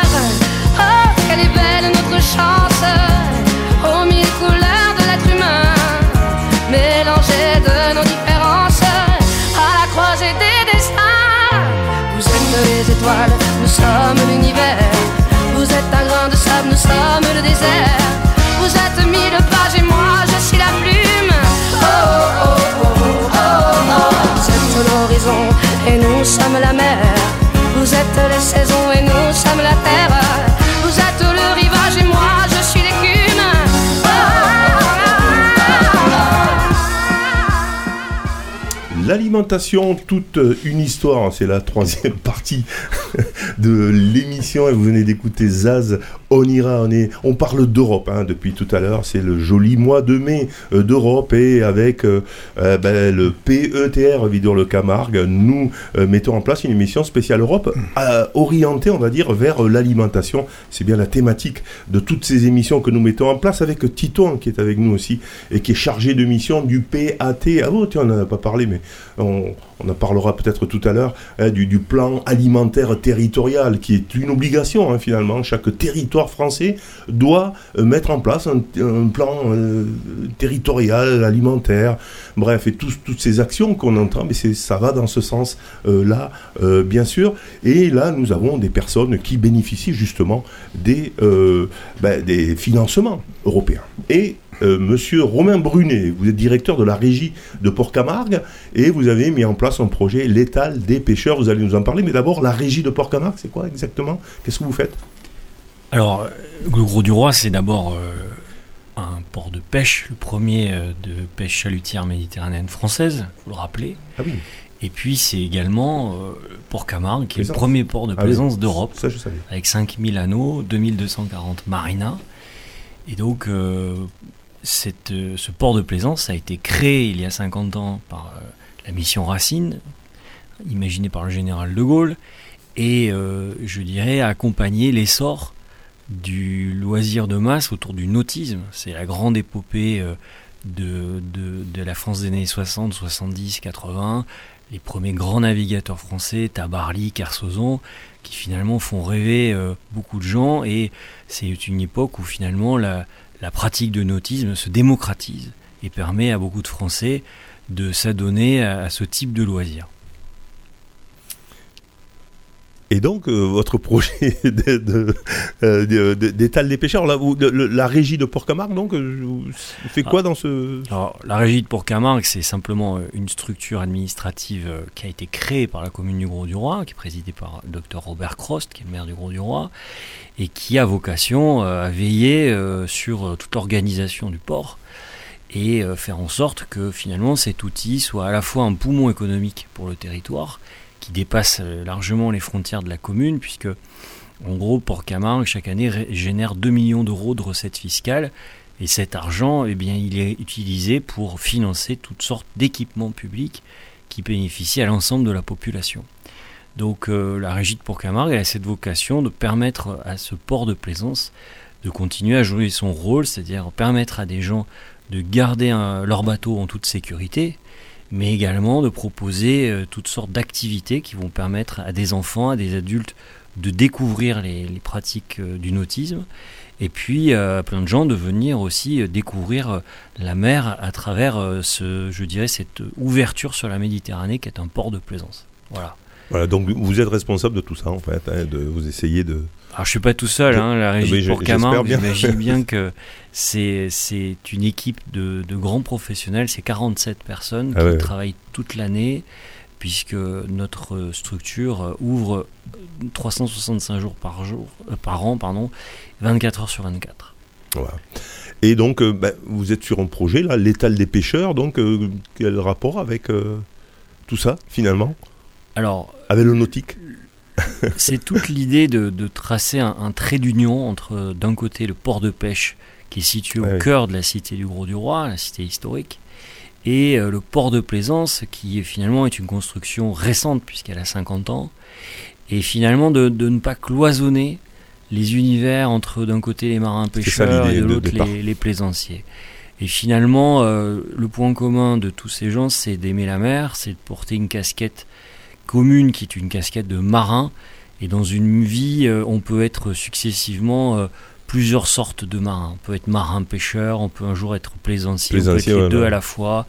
L'univers. Vous êtes un grain de sable, nous sommes le désert. Vous êtes mille pages et moi je suis la plume. Oh oh oh oh oh. oh. Vous êtes l'horizon et nous sommes la mer. Vous êtes les saisons et nous sommes la terre. Vous êtes le rivage et moi je suis l'écume. L'alimentation, toute une histoire, c'est la troisième partie de l'émission et vous venez d'écouter Zaz, on ira, on, est, on parle d'Europe hein, depuis tout à l'heure, c'est le joli mois de mai euh, d'Europe et avec euh, euh, ben, le PETR Vidor le Camargue, nous mettons en place une émission spéciale Europe orientée, on va dire, vers l'alimentation. C'est bien la thématique de toutes ces émissions que nous mettons en place avec Tito hein, qui est avec nous aussi et qui est chargé de mission du PAT. Ah oh, tiens, on n'en a pas parlé, mais on, en parlera peut-être tout à l'heure, hein, du, plan alimentaire territorial, qui est une obligation hein, finalement. Chaque territoire français doit euh, mettre en place un, plan euh, territorial, alimentaire, bref, et toutes ces actions qu'on entend, mais ça va dans ce sens-là, euh, bien sûr. Et là, nous avons des personnes qui bénéficient justement des, ben, financements européens. Euh, monsieur Romain Brunet. Vous êtes directeur de la régie de Port-Camargue et vous avez mis en place un projet L'étal des pêcheurs. Vous allez nous en parler, mais d'abord, la régie de Port-Camargue, c'est quoi exactement? Qu'est-ce que vous faites? Alors, le Gros du Roi, c'est d'abord euh, un port de pêche, le premier euh, de pêche chalutière méditerranéenne française, vous le rappelez. Ah oui. Et puis c'est également Port-Camargue, qui est le premier port de ah plaisance d'Europe, avec 5000 anneaux, 2240 marinas. Et donc, euh, ce port de plaisance a été créé il y a 50 ans par euh, la mission Racine, imaginée par le général de Gaulle, et euh, je dirais accompagner l'essor du loisir de masse autour du nautisme. C'est la grande épopée de, la France des années 60, 70, 80, les premiers grands navigateurs français, Tabarly, Kersozon, qui finalement font rêver beaucoup de gens, et c'est une époque où finalement la, la pratique de nautisme se démocratise et permet à beaucoup de Français de s'adonner à, ce type de loisirs. Et donc, euh, votre projet euh, d'étal des pêcheurs, la, la, régie de Port-Camargue, donc, fait quoi ah. dans ce... Alors, la régie de Port-Camargue, c'est simplement une structure administrative qui a été créée par la commune du Gros-du-Roi, qui est présidée par le docteur Robert Crost, qui est le maire du Gros-du-Roi, et qui a vocation à veiller sur toute l'organisation du port et faire en sorte que finalement cet outil soit à la fois un poumon économique pour le territoire, qui dépasse euh, largement les frontières de la commune, puisque en gros, Port-Camargue, chaque année, génère 2 millions d'euros de recettes fiscales. Et cet argent, eh il est utilisé pour financer toutes sortes d'équipements publics qui bénéficient à l'ensemble de la population. Donc euh, la régie de Port-Camargue a cette vocation de permettre à ce port de plaisance de continuer à jouer son rôle, c'est-à-dire permettre à des gens de garder leur bateau en toute sécurité, mais également de proposer euh, toutes sortes d'activités qui vont permettre à des enfants, à des adultes de découvrir les, pratiques euh, du nautisme, et puis euh, plein de gens de venir aussi découvrir la mer à travers ce, je dirais, cette ouverture sur la Méditerranée qui est un port de plaisance. Voilà. Voilà, donc vous êtes responsable de tout ça en fait, hein, de vous essayer de, alors je suis pas tout seul, hein, la régie pour Camargue, j'imagine bien que c'est une équipe de, de, grands professionnels, c'est 47 personnes ah qui travaillent toute l'année, puisque notre structure ouvre 365 jours par, jour, euh, par an, pardon, 24 heures sur 24. Voilà. Et donc, euh, ben, vous êtes sur un projet, là, l'étal des pêcheurs, donc euh, quel rapport avec tout ça, finalement? Alors, avec le nautique c'est toute l'idée de, tracer un, trait d'union entre, d'un côté, le port de pêche qui est situé au cœur de la cité du Gros-du-Roi, la cité historique, et euh, le port de plaisance qui est, finalement est une construction récente puisqu'elle a 50 ans, et finalement de, ne pas cloisonner les univers entre d'un côté les marins pêcheurs et de l'autre les, plaisanciers. Et finalement, euh, le point commun de tous ces gens, c'est d'aimer la mer, c'est de porter une casquette commune qui est une casquette de marin. Et dans une vie, euh, on peut être successivement euh, plusieurs sortes de marins. On peut être marin-pêcheur, on peut un jour être plaisancier, on peut être les deux à la fois.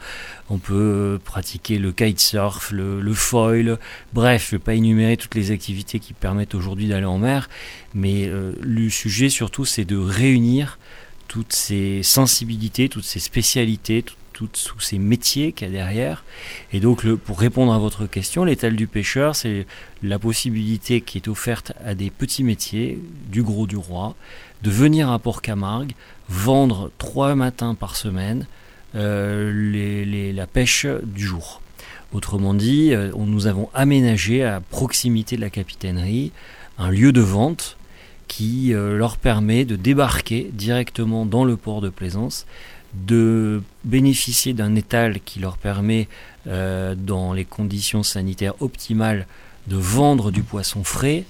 On peut euh, pratiquer le kitesurf, le, le foil. Bref, je ne vais pas énumérer toutes les activités qui permettent aujourd'hui d'aller en mer. Mais le sujet surtout, c'est de réunir toutes ces sensibilités, toutes ces spécialités, tous ces métiers qu'il y a derrière. Et donc, pour répondre à votre question, l'étal du pêcheur, c'est la possibilité qui est offerte à des petits métiers du gros du roi de venir à Port-Camargue, vendre trois matins par semaine euh, la pêche du jour. Autrement dit, euh, nous avons aménagé à proximité de la capitainerie un lieu de vente qui euh, leur permet de débarquer directement dans le port de Plaisance de bénéficier d'un étal qui leur permet, euh, dans les conditions sanitaires optimales, de vendre du poisson frais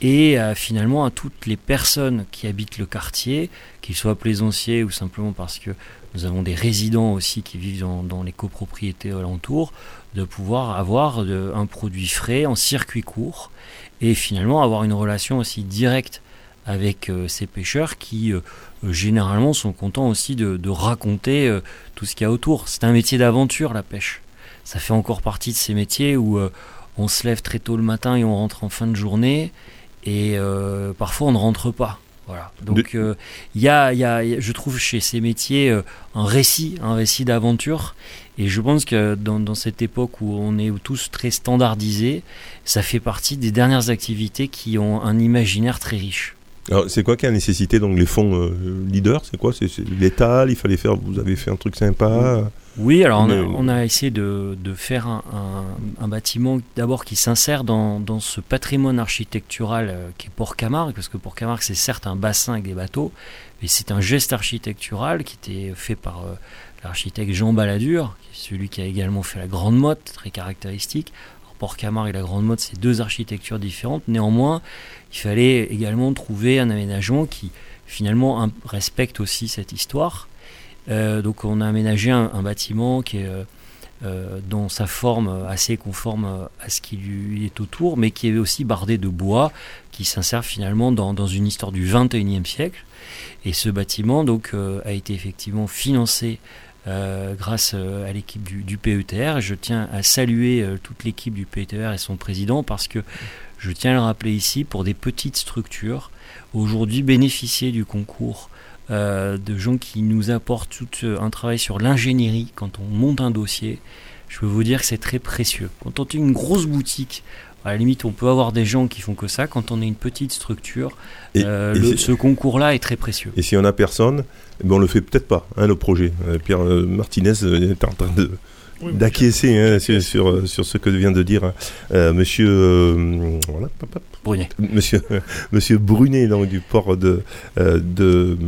et euh, finalement à toutes les personnes qui habitent le quartier, qu'ils soient plaisanciers ou simplement parce que nous avons des résidents aussi qui vivent dans, les copropriétés alentours, de pouvoir avoir un produit frais en circuit court et finalement avoir une relation aussi directe avec euh, ces pêcheurs qui euh, généralement sont contents aussi de, raconter euh, tout ce qu'il y a autour. C'est un métier d'aventure la pêche. Ça fait encore partie de ces métiers où on se lève très tôt le matin et on rentre en fin de journée et parfois on ne rentre pas. Voilà. Donc il y, a, je trouve chez ces métiers un récit, un récit d'aventure. Et je pense que dans, dans, cette époque où on est tous très standardisés, ça fait partie des dernières activités qui ont un imaginaire très riche. Alors, c'est quoi qui a nécessité donc les fonds euh, leaders? C'est quoi? C'est l'État Il fallait faire. Vous avez fait un truc sympa? Oui, alors on a, essayé de, de faire un, un, bâtiment d'abord qui s'insère dans, dans, ce patrimoine architectural euh, qui est Port-Camargue, parce que Port-Camargue c'est certes un bassin avec des bateaux, mais c'est un geste architectural qui était fait par euh, l'architecte Jean Balladur, celui qui a également fait la Grande Motte, très caractéristique. Port-Camargue et la Grande Motte, c'est deux architectures différentes. Néanmoins, il fallait également trouver un aménagement qui finalement respecte aussi cette histoire. Euh, donc on a aménagé un, bâtiment qui est euh, euh, dans sa forme assez conforme à ce qui lui est autour, mais qui est aussi bardé de bois, qui s'insère finalement dans, dans, une histoire du 21e siècle. Et ce bâtiment donc a été effectivement financé euh, grâce euh, à l'équipe du, PETR. Je tiens à saluer euh, toute l'équipe du PETR et son président parce que je tiens à le rappeler ici, pour des petites structures, aujourd'hui bénéficier du concours de gens qui nous apportent tout un travail sur l'ingénierie quand on monte un dossier, je peux vous dire que c'est très précieux. Quand on est une grosse boutique, à la limite, on peut avoir des gens qui font que ça. Quand on est une petite structure, euh, ce concours-là est très précieux. Et si on n'a personne, eh ben on le fait peut-être pas, hein, le projet. Euh, Pierre euh, Martinez est en train de d'acquiescer hein, sur, sur, ce que vient de dire hein. monsieur Brunet. Monsieur, monsieur Brunet donc, du port de, de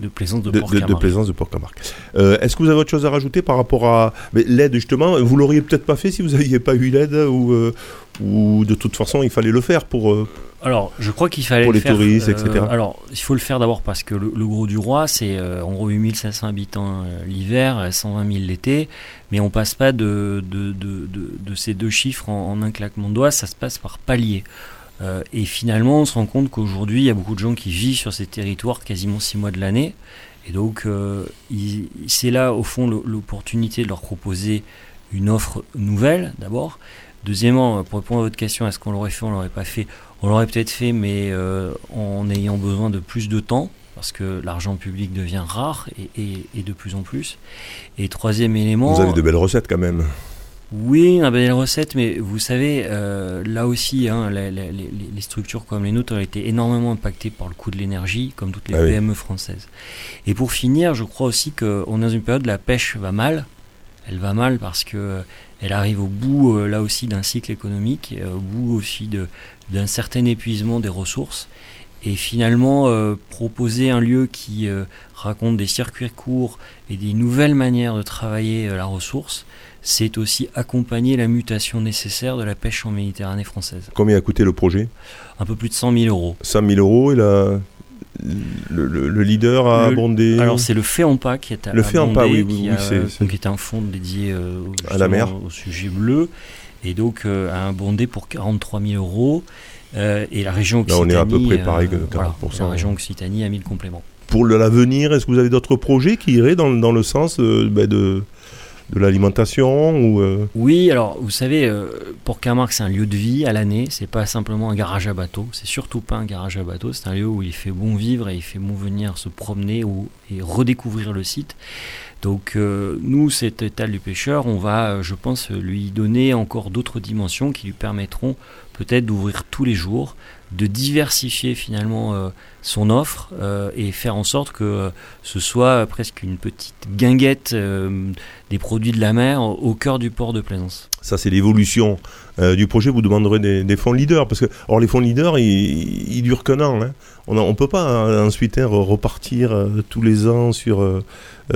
de plaisance de. De, plaisance de Port-Camargue. Euh, est-ce que vous avez autre chose à rajouter par rapport à l'aide justement Vous l'auriez peut-être pas fait si vous n'aviez pas eu l'aide ou, euh, ou de toute façon il fallait le faire pour. Euh, alors, je crois qu'il fallait pour le les touristes, etc. Alors, il faut le faire d'abord parce que le, gros du roi, c'est en gros 8500 habitants l'hiver, 120 000 l'été, mais on passe pas de, de, de, de, ces deux chiffres en, en un claquement de doigts, ça se passe par palier. Euh, et finalement, on se rend compte qu'aujourd'hui, il y a beaucoup de gens qui vivent sur ces territoires quasiment six mois de l'année. Et donc, euh, c'est là, au fond, l'opportunité de leur proposer une offre nouvelle, d'abord. Deuxièmement, pour répondre à votre question, est-ce qu'on l'aurait fait, on l'aurait pas fait? On l'aurait peut-être fait, mais euh, en ayant besoin de plus de temps, parce que l'argent public devient rare et, de plus en plus. Et troisième élément... Vous avez de belles recettes quand même. Oui, on a belle recette, mais vous savez, euh, là aussi, hein, les, structures comme les nôtres ont été énormément impactées par le coût de l'énergie, comme toutes les ah PME françaises. Et pour finir, je crois aussi qu'on est dans une période où la pêche va mal. Elle va mal parce que euh, elle arrive au bout, euh, là aussi, d'un cycle économique, au bout aussi d'un certain épuisement des ressources. Et finalement, proposer un lieu qui raconte des circuits courts et des nouvelles manières de travailler la ressource, c'est aussi accompagner la mutation nécessaire de la pêche en Méditerranée française. Combien a coûté le projet Un peu plus de 100 000 euros. 100 000 euros et la, le, leader a abondé Alors c'est le FEAMPA qui est à Le FEAMPA, oui, oui, c'est, qui est un fonds dédié euh, à la mer. au sujet bleu et donc euh, a abondé pour 43 000 euros. Euh, et la région Occitanie. Là, on est à peu près pareil que 40%. la région Occitanie a mis le complément. Pour l'avenir, est-ce que vous avez d'autres projets qui iraient dans, dans le sens ben, de, de l'alimentation euh, Oui, alors vous savez, euh, pour Camargue, c'est un lieu de vie à l'année. C'est pas simplement un garage à bateau. C'est surtout pas un garage à bateau. C'est un lieu où il fait bon vivre et il fait bon venir se promener ou, et redécouvrir le site. Donc euh, nous, cet étal du pêcheur, on va, je pense, lui donner encore d'autres dimensions qui lui permettront peut-être d'ouvrir tous les jours, de diversifier finalement son offre euh, et faire en sorte que euh, ce soit presque une petite guinguette des produits de la mer au cœur du port de Plaisance. Ça, c'est l'évolution du projet. Vous demanderez des, fonds leaders parce que, or, les fonds leaders, ils, durent qu'un an. Hein. On ne peut pas ensuite hein, repartir tous les ans sur,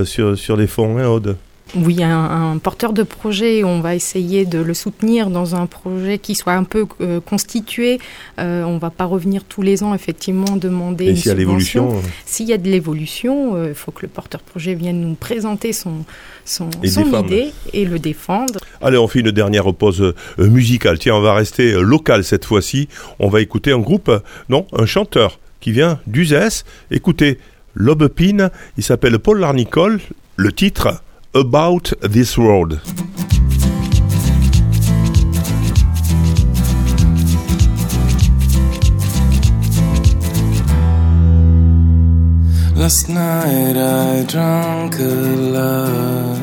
sur, sur les fonds, hein, Aude? Oui, un, porteur de projet, on va essayer de le soutenir dans un projet qui soit un peu euh, constitué. Euh, on ne va pas revenir tous les ans, effectivement, demander Et s'il y a l'évolution euh, S'il y a de l'évolution, il faut que le porteur de projet vienne nous présenter son, son, idée et le défendre. Allez, on fait une dernière pause musicale. Tiens, on va rester local cette fois-ci. On va écouter un groupe, non, un chanteur qui vient d'Uzès. Écoutez, Lobepine, il s'appelle Paul Larnicole. Le titre about this world. Last night I drank a lot.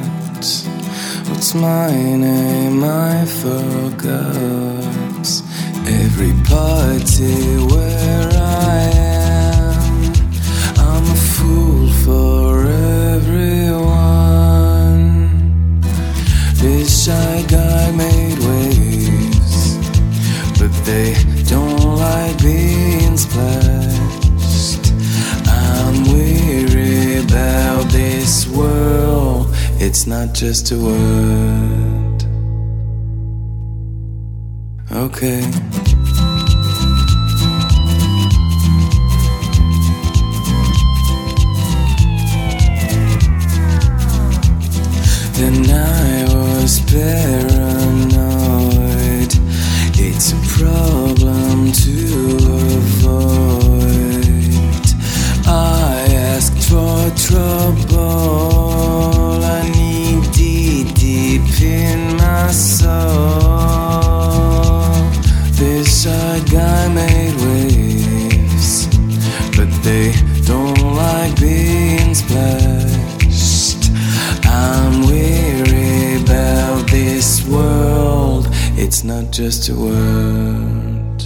What's my name? I forgot. Every party where I am, I'm a fool Shy guy made waves, but they don't like being splashed. I'm weary about this world, it's not just a word. Okay. Then I was paranoid. It's a problem to avoid. I asked for trouble. Just a word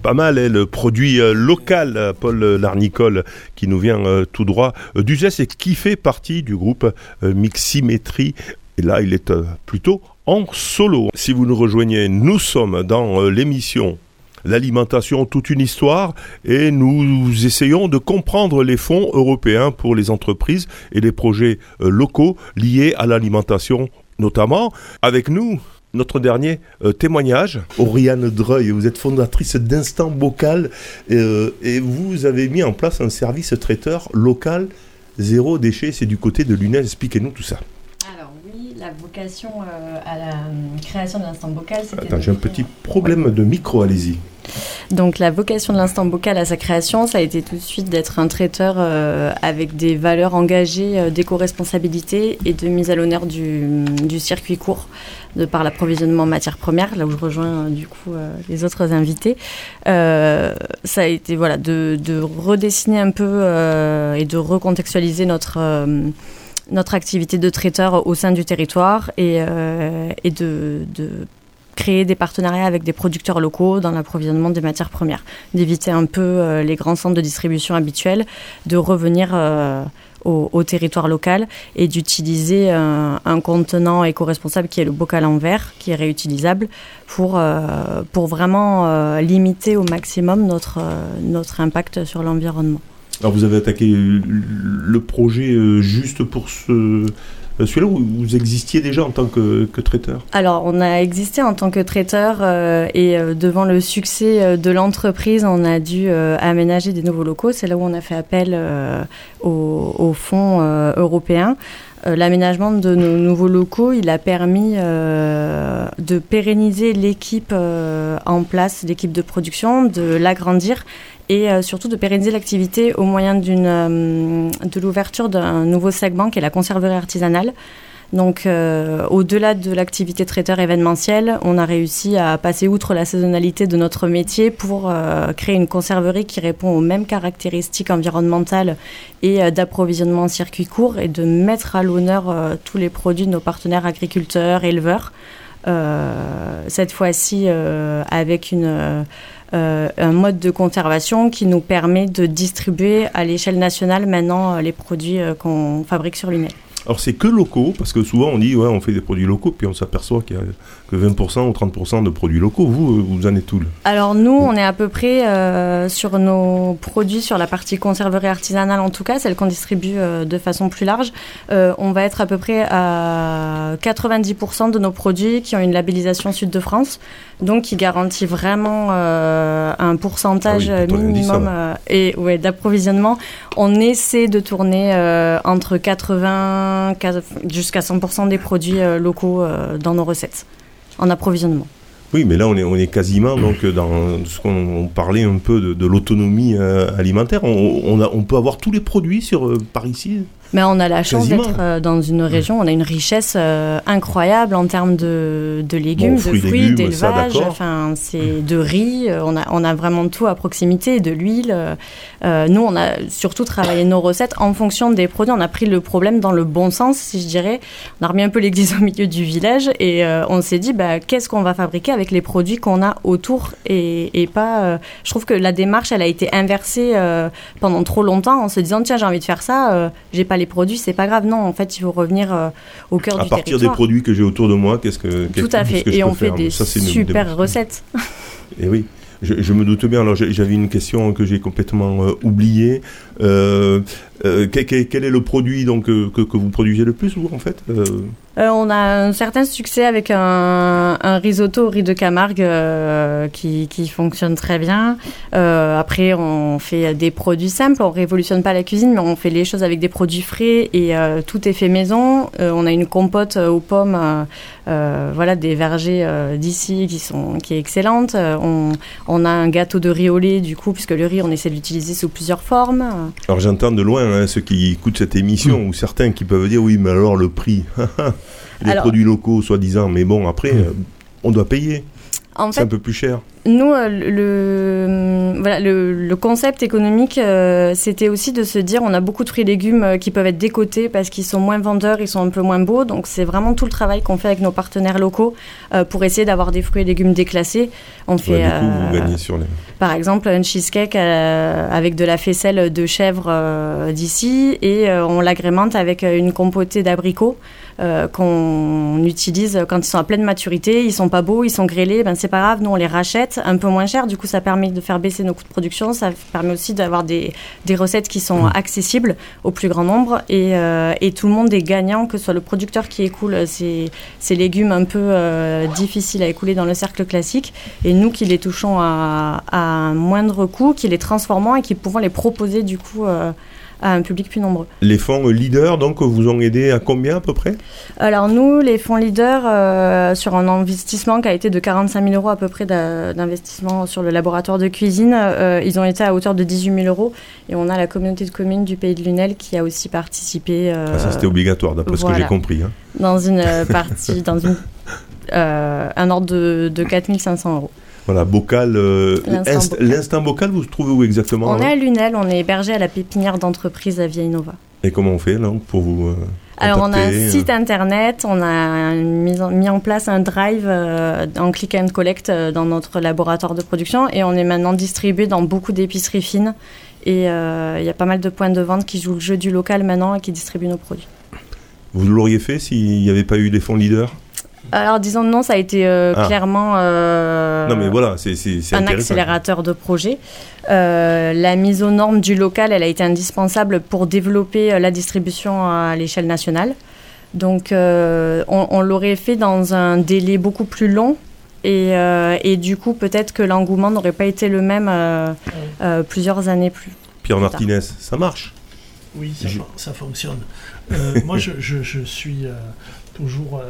pas mal, hein, le produit euh, local, euh, Paul Larnicole, qui nous vient euh, tout droit d'Uzès et qui fait partie du groupe Miximétrie. Et là, il est plutôt en solo. Si vous nous rejoignez, nous sommes dans l'émission L'alimentation, toute une histoire, et nous essayons de comprendre les fonds européens pour les entreprises et les projets locaux liés à l'alimentation notamment. Avec nous, notre dernier euh, témoignage. Oriane Dreuil, vous êtes fondatrice d'Instant Bocal euh, et vous avez mis en place un service traiteur local zéro déchet. C'est du côté de l'UNES. Expliquez-nous tout ça. Alors oui, la vocation euh, à la création d'Instant Bocal, c'était... Attends, j'ai un petit problème de micro, allez-y. Donc la vocation de l'instant bocal à sa création, ça a été tout de suite d'être un traiteur euh, avec des valeurs engagées euh, d'éco-responsabilité et de mise à l'honneur du, circuit court de par l'approvisionnement en matières premières, là où je rejoins euh, du coup les autres invités. ça a été voilà de, redessiner un peu et de recontextualiser notre notre activité de traiteur au sein du territoire et, de, créer des partenariats avec des producteurs locaux dans l'approvisionnement des matières premières, d'éviter un peu euh, les grands centres de distribution habituels, de revenir euh, au, territoire local et d'utiliser un, contenant éco-responsable qui est le bocal en verre, qui est réutilisable, pour, euh, vraiment limiter au maximum notre impact sur l'environnement. Alors vous avez attaqué le projet juste pour ce euh, celui-là, vous existiez déjà en tant que, traiteur? Alors, on a existé en tant que traiteur euh, et euh, devant le succès de l'entreprise, on a dû aménager des nouveaux locaux. C'est là où on a fait appel aux, fonds européens. L'aménagement de nos nouveaux locaux, il a permis de pérenniser l'équipe en place, l'équipe de production, de l'agrandir et euh, surtout de pérenniser l'activité au moyen euh, de l'ouverture d'un nouveau segment qui est la conserverie artisanale. Donc, euh, au-delà de l'activité traiteur événementielle, on a réussi à passer outre la saisonnalité de notre métier pour créer une conserverie qui répond aux mêmes caractéristiques environnementales et d'approvisionnement en circuit court et de mettre à l'honneur tous les produits de nos partenaires agriculteurs, éleveurs. cette fois-ci, avec euh, un mode de conservation qui nous permet de distribuer à l'échelle nationale maintenant euh, les produits euh, qu'on fabrique sur l'UNED. Alors c'est que locaux, parce que souvent on dit ouais on fait des produits locaux, puis on s'aperçoit qu'il y a que 20% ou 30% de produits locaux. Vous, vous en êtes où Alors nous, on est à peu près sur nos produits, sur la partie conserverie artisanale en tout cas, celle qu'on distribue de façon plus large. on va être à peu près à 90% de nos produits qui ont une labellisation Sud de France donc qui garantit vraiment euh, un pourcentage ah minimum euh, et ouais, d'approvisionnement. On essaie de tourner euh, entre 80% jusqu'à 100% des produits locaux dans nos recettes en approvisionnement. Oui, mais là, on est, on est quasiment donc, dans ce qu'on parlait un peu de, l'autonomie alimentaire. On, on, peut avoir tous les produits sur, par ici? Mais on a la chance d'être euh, dans une région, on a une richesse euh, incroyable en termes de, de légumes, de fruits, d'élevage, enfin c'est de riz, euh, on a on a vraiment tout à proximité, de l'huile. nous, on a surtout travaillé nos recettes en fonction des produits. On a pris le problème dans le bon sens, si je dirais. On a remis un peu l'église au milieu du village et on s'est dit, bah, qu'est-ce qu'on va fabriquer avec les produits qu'on a autour et, et pas. je trouve que la démarche, elle a été inversée pendant trop longtemps en se disant, tiens, j'ai envie de faire ça, j'ai pas les produits, c'est pas grave. Non, en fait, il faut revenir euh, au cœur du territoire. À partir des produits que j'ai autour de moi, qu'est-ce que Tout à fait. Et on fait des super recettes. Et oui. Je, me doute bien. Alors j'avais une question que j'ai complètement euh, oubliée. Euh, quel, est le produit donc que, que, vous produisez le plus vous en fait? Euh, on a un certain succès avec un, risotto au riz de Camargue euh, qui, fonctionne très bien. Euh, après, on fait des produits simples. On révolutionne pas la cuisine, mais on fait les choses avec des produits frais et tout est fait maison. on a une compote aux pommes, voilà, des vergers d'ici qui sont qui est excellente. On, a un gâteau de riz au lait du coup, puisque le riz, on essaie de l'utiliser sous plusieurs formes. Alors j'entends de loin hein, ceux qui écoutent cette émission ou certains qui peuvent dire oui, mais alors le prix? les produits locaux, soi-disant, mais bon, après, mm. euh, on doit payer. c'est un peu plus cher. Nous, euh, le, voilà, le, concept économique, euh, c'était aussi de se dire on a beaucoup de fruits et légumes euh, qui peuvent être décotés parce qu'ils sont moins vendeurs, ils sont un peu moins beaux. Donc, c'est vraiment tout le travail qu'on fait avec nos partenaires locaux pour essayer d'avoir des fruits et légumes déclassés. On fait, sur les... Par exemple, un cheesecake avec de la faisselle de chèvre d'ici et on l'agrémente avec une compotée d'abricots. Euh, qu'on utilise quand ils sont à pleine maturité. Ils sont pas beaux, ils sont grêlés, ben c'est pas grave, nous on les rachète un peu moins cher. Du coup, ça permet de faire baisser nos coûts de production. Ça permet aussi d'avoir des, des, recettes qui sont mmh. accessibles au plus grand nombre et, euh, et, tout le monde est gagnant, que ce soit le producteur qui écoule ces, ces légumes un peu euh, difficiles à écouler dans le cercle classique et nous qui les touchons à, à un moindre coût, qui les transformons et qui pouvons les proposer du coup à un public plus nombreux. Les fonds leaders, donc, vous ont aidé à combien à peu près? Alors nous, les fonds leaders, euh, sur un investissement qui a été de 45 000 euros à peu près d'investissement sur le laboratoire de cuisine, euh, ils ont été à hauteur de 18 000 euros. Et on a la communauté de communes du Pays de Lunel qui a aussi participé. Euh, ah, ça, c'était obligatoire, d'après ce que j'ai compris. Hein. Dans une partie, dans une, un ordre de, de 4 500 euros. Voilà, bocal. Euh, l'instinct bocal, vous trouvez où exactement On est à Lunel, on est hébergé à la pépinière d'entreprise à Vieille Nova. Et comment on fait là pour vous euh, Alors on a un euh site internet, on a mis en, mis en place un drive en click and collect dans notre laboratoire de production et on est maintenant distribué dans beaucoup d'épiceries fines et il y a pas mal de points de vente qui jouent le jeu du local maintenant et qui distribuent nos produits. Vous l'auriez fait s'il n'y avait pas eu les fonds leaders? Alors disons non, ça a été euh, ah. clairement euh, non, mais voilà, c'est, un accélérateur de projet. Euh, la mise aux normes du local, elle a été indispensable pour développer la distribution à l'échelle nationale. Donc on, l'aurait fait dans un délai beaucoup plus long. Et, et du coup, peut-être que l'engouement n'aurait pas été le même plusieurs années plus. Pierre Martinez, ça marche Oui, ça, fonctionne. moi, je, je suis toujours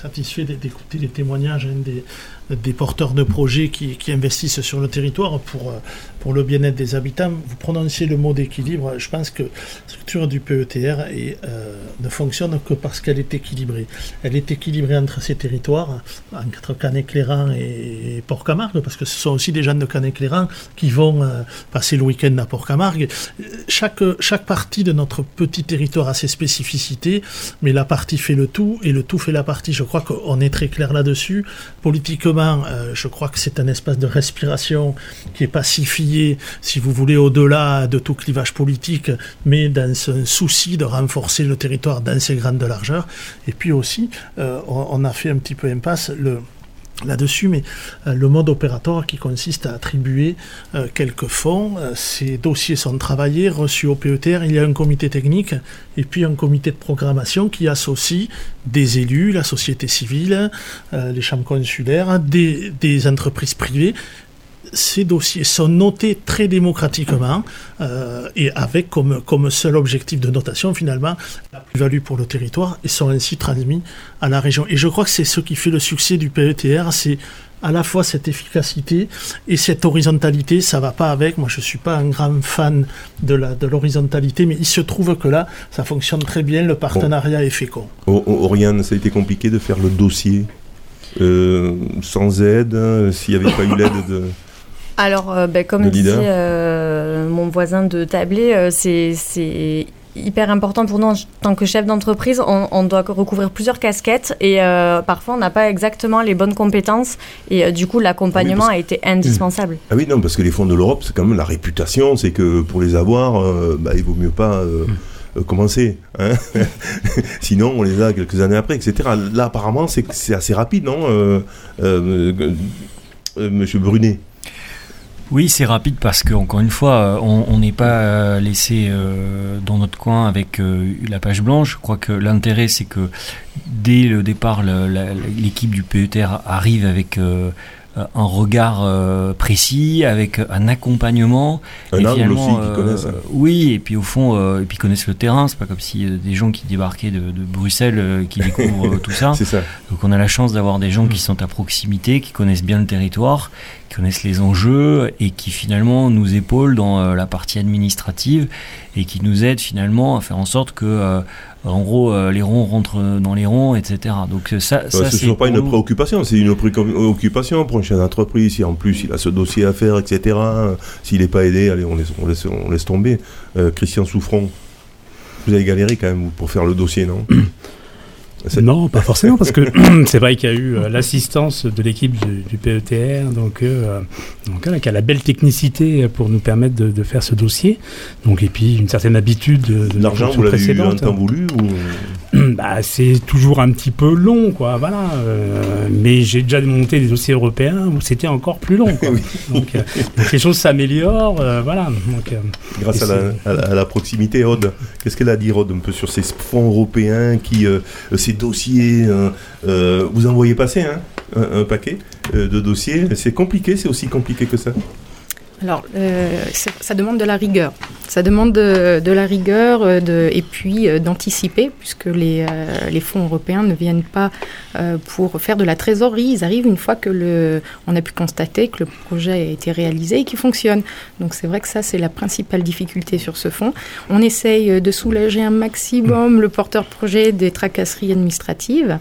satisfait d'écouter les témoignages hein, des, des porteurs de projets qui, investissent sur le territoire pour, euh, pour le bien-être des habitants. Vous prononcez le mot d'équilibre. Je pense que la structure du PETR euh, ne fonctionne que parce qu'elle est équilibrée. Elle est équilibrée entre ces territoires, entre Canet-Cléran et Port-Camargue, parce que ce sont aussi des gens de Canet-Cléran qui vont euh, passer le week-end à Port-Camargue. Chaque, chaque partie de notre petit territoire a ses spécificités, mais la partie fait le tout et le tout fait la partie. Je crois qu'on est très clair là-dessus. Politiquement, euh, je crois que c'est un espace de respiration qui est pacifié, si vous voulez, au-delà de tout clivage politique, mais dans un souci de renforcer le territoire dans ses grandes largeurs. Et puis aussi, euh, on, a fait un petit peu impasse là-dessus, mais euh, le mode opératoire qui consiste à attribuer euh, quelques fonds. Euh, ces dossiers sont travaillés, reçus au PETR. Il y a un comité technique et puis un comité de programmation qui associe des élus, la société civile, les chambres consulaires, des, des entreprises privées ces dossiers sont notés très démocratiquement euh, et avec comme, comme seul objectif de notation finalement la plus-value pour le territoire et sont ainsi transmis à la région. Et je crois que c'est ce qui fait le succès du PETR, c'est à la fois cette efficacité et cette horizontalité, ça va pas avec. Moi, je suis pas un grand fan de la de l'horizontalité, mais il se trouve que là, ça fonctionne très bien. Le partenariat est fécond. Oriane, ça a été compliqué de faire le dossier euh, sans aide, hein, s'il n'y avait pas eu l'aide de. Alors, euh, ben, comme dit euh, mon voisin de tablé, euh, c'est hyper important pour nous en tant que chef d'entreprise. On, doit recouvrir plusieurs casquettes et parfois on n'a pas exactement les bonnes compétences et du coup l'accompagnement a été indispensable. Ah oui, non, parce que les fonds de l'Europe, c'est quand même la réputation, c'est que pour les avoir, bah, il vaut mieux pas. commencer. Hein. Sinon, on les a quelques années après, etc. Là, apparemment, c'est assez rapide, non Monsieur Brunet? Oui, c'est rapide parce que encore une fois, euh, on n'est pas euh, laissé euh, dans notre coin avec la page blanche. Je crois que l'intérêt, c'est que dès le départ, l'équipe du PETR arrive avec un regard précis, avec un accompagnement. Un angle aussi qu'ils connaissent. Hein. oui, et puis au fond, et puis connaissent le terrain. C'est pas comme si des gens qui débarquaient de, Bruxelles qui découvrent tout ça. ça. Donc on a la chance d'avoir des gens qui sont à proximité, qui connaissent bien le territoire qui connaissent les enjeux et qui finalement nous épaulent dans la partie administrative et qui nous aident finalement à faire en sorte que en gros, les ronds rentrent dans les ronds, etc. Donc ça, ça c'est pas une préoccupation, c'est une préoccupation pour une chaîne d'entreprise. Si en plus il a ce dossier à faire, etc. S'il n'est pas aidé, allez, on laisse, on laisse, on laisse tomber. Christian Souffron, vous avez galéré quand même pour faire le dossier, non? Non, pas forcément, parce que c'est vrai qu'il y a eu euh, l'assistance de l'équipe du, PETR, donc, euh, donc qui a la belle technicité pour nous permettre de, faire ce dossier. Donc, et puis une certaine habitude de, l'argent. Vous l'avez eu un temps voulu bah, c'est toujours un petit peu long, quoi. Voilà. Euh, mais j'ai déjà monté des dossiers européens où c'était encore plus long. donc, les choses s'améliorent, voilà. Donc, Grâce à la, proximité, Rod. Qu'est-ce qu'elle a dit, Rod, un peu sur ces fonds européens qui dossiers, hein. euh, vous en voyez passer hein, un, paquet euh, de dossiers? C'est compliqué, c'est aussi compliqué que ça? Alors, euh, ça demande de la rigueur. Ça demande de, la rigueur de, et puis d'anticiper, puisque les, les, fonds européens ne viennent pas pour faire de la trésorerie. Ils arrivent une fois que le, on a pu constater que le projet a été réalisé et qu'il fonctionne. Donc, c'est vrai que ça, c'est la principale difficulté sur ce fonds. On essaye de soulager un maximum le porteur projet des tracasseries administratives.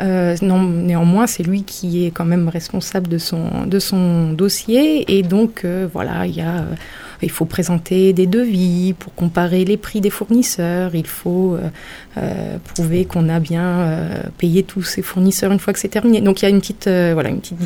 Euh, non, néanmoins, c'est lui qui est quand même responsable de son, de son dossier. Et donc, euh, voilà, il y a il faut présenter des devis pour comparer les prix des fournisseurs. Il faut euh, euh, prouver qu'on a bien euh, payé tous ces fournisseurs une fois que c'est terminé. Donc il y a une petite, voilà, une petite,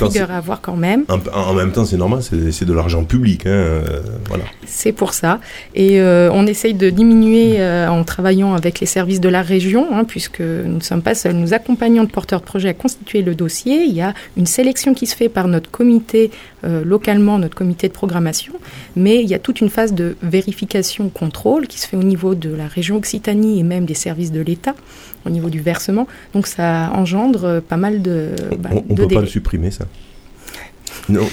rigueur à avoir quand même. En, même temps, c'est normal, c'est de l'argent public. Hein, voilà. C'est pour ça. Et on essaye de diminuer en travaillant avec les services de la région, hein, puisque nous ne sommes pas seuls. Nous accompagnons de porteurs de projets à constituer le dossier. Il y a une sélection qui se fait par notre comité localement, notre comité de programmation mais il y a toute une phase de vérification, contrôle qui se fait au niveau de la région Occitanie et même des services de l'État, au niveau du versement. Donc ça engendre pas mal de. Bah, on ne peut pas le supprimer, ça non,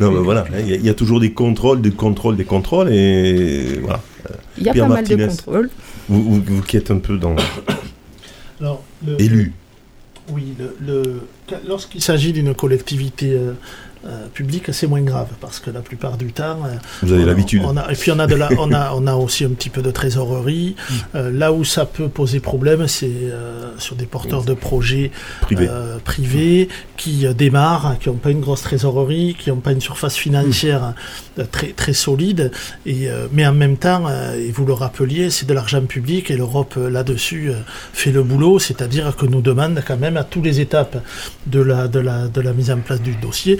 non, mais voilà, il y, a toujours des contrôles, des contrôles, des contrôles, et voilà. Il y a pas mal de contrôles. Vous, qui êtes un peu dans. élu. Oui, le, lorsqu'il s'agit d'une collectivité euh, euh, public, c'est moins grave parce que la plupart du temps. Euh, Vous avez l'habitude. Et puis on a, de la, on, a, on a aussi un petit peu de trésorerie. Mm. Euh, là où ça peut poser problème, c'est sur des porteurs de projets privés, qui démarrent, qui n'ont pas une grosse trésorerie, qui n'ont pas une surface financière très, très solide. Et, mais en même temps, et vous le rappeliez, c'est de l'argent public et l'Europe là-dessus fait le boulot, c'est-à-dire que nous demande quand même à toutes les étapes de la, de la, de la mise en place du dossier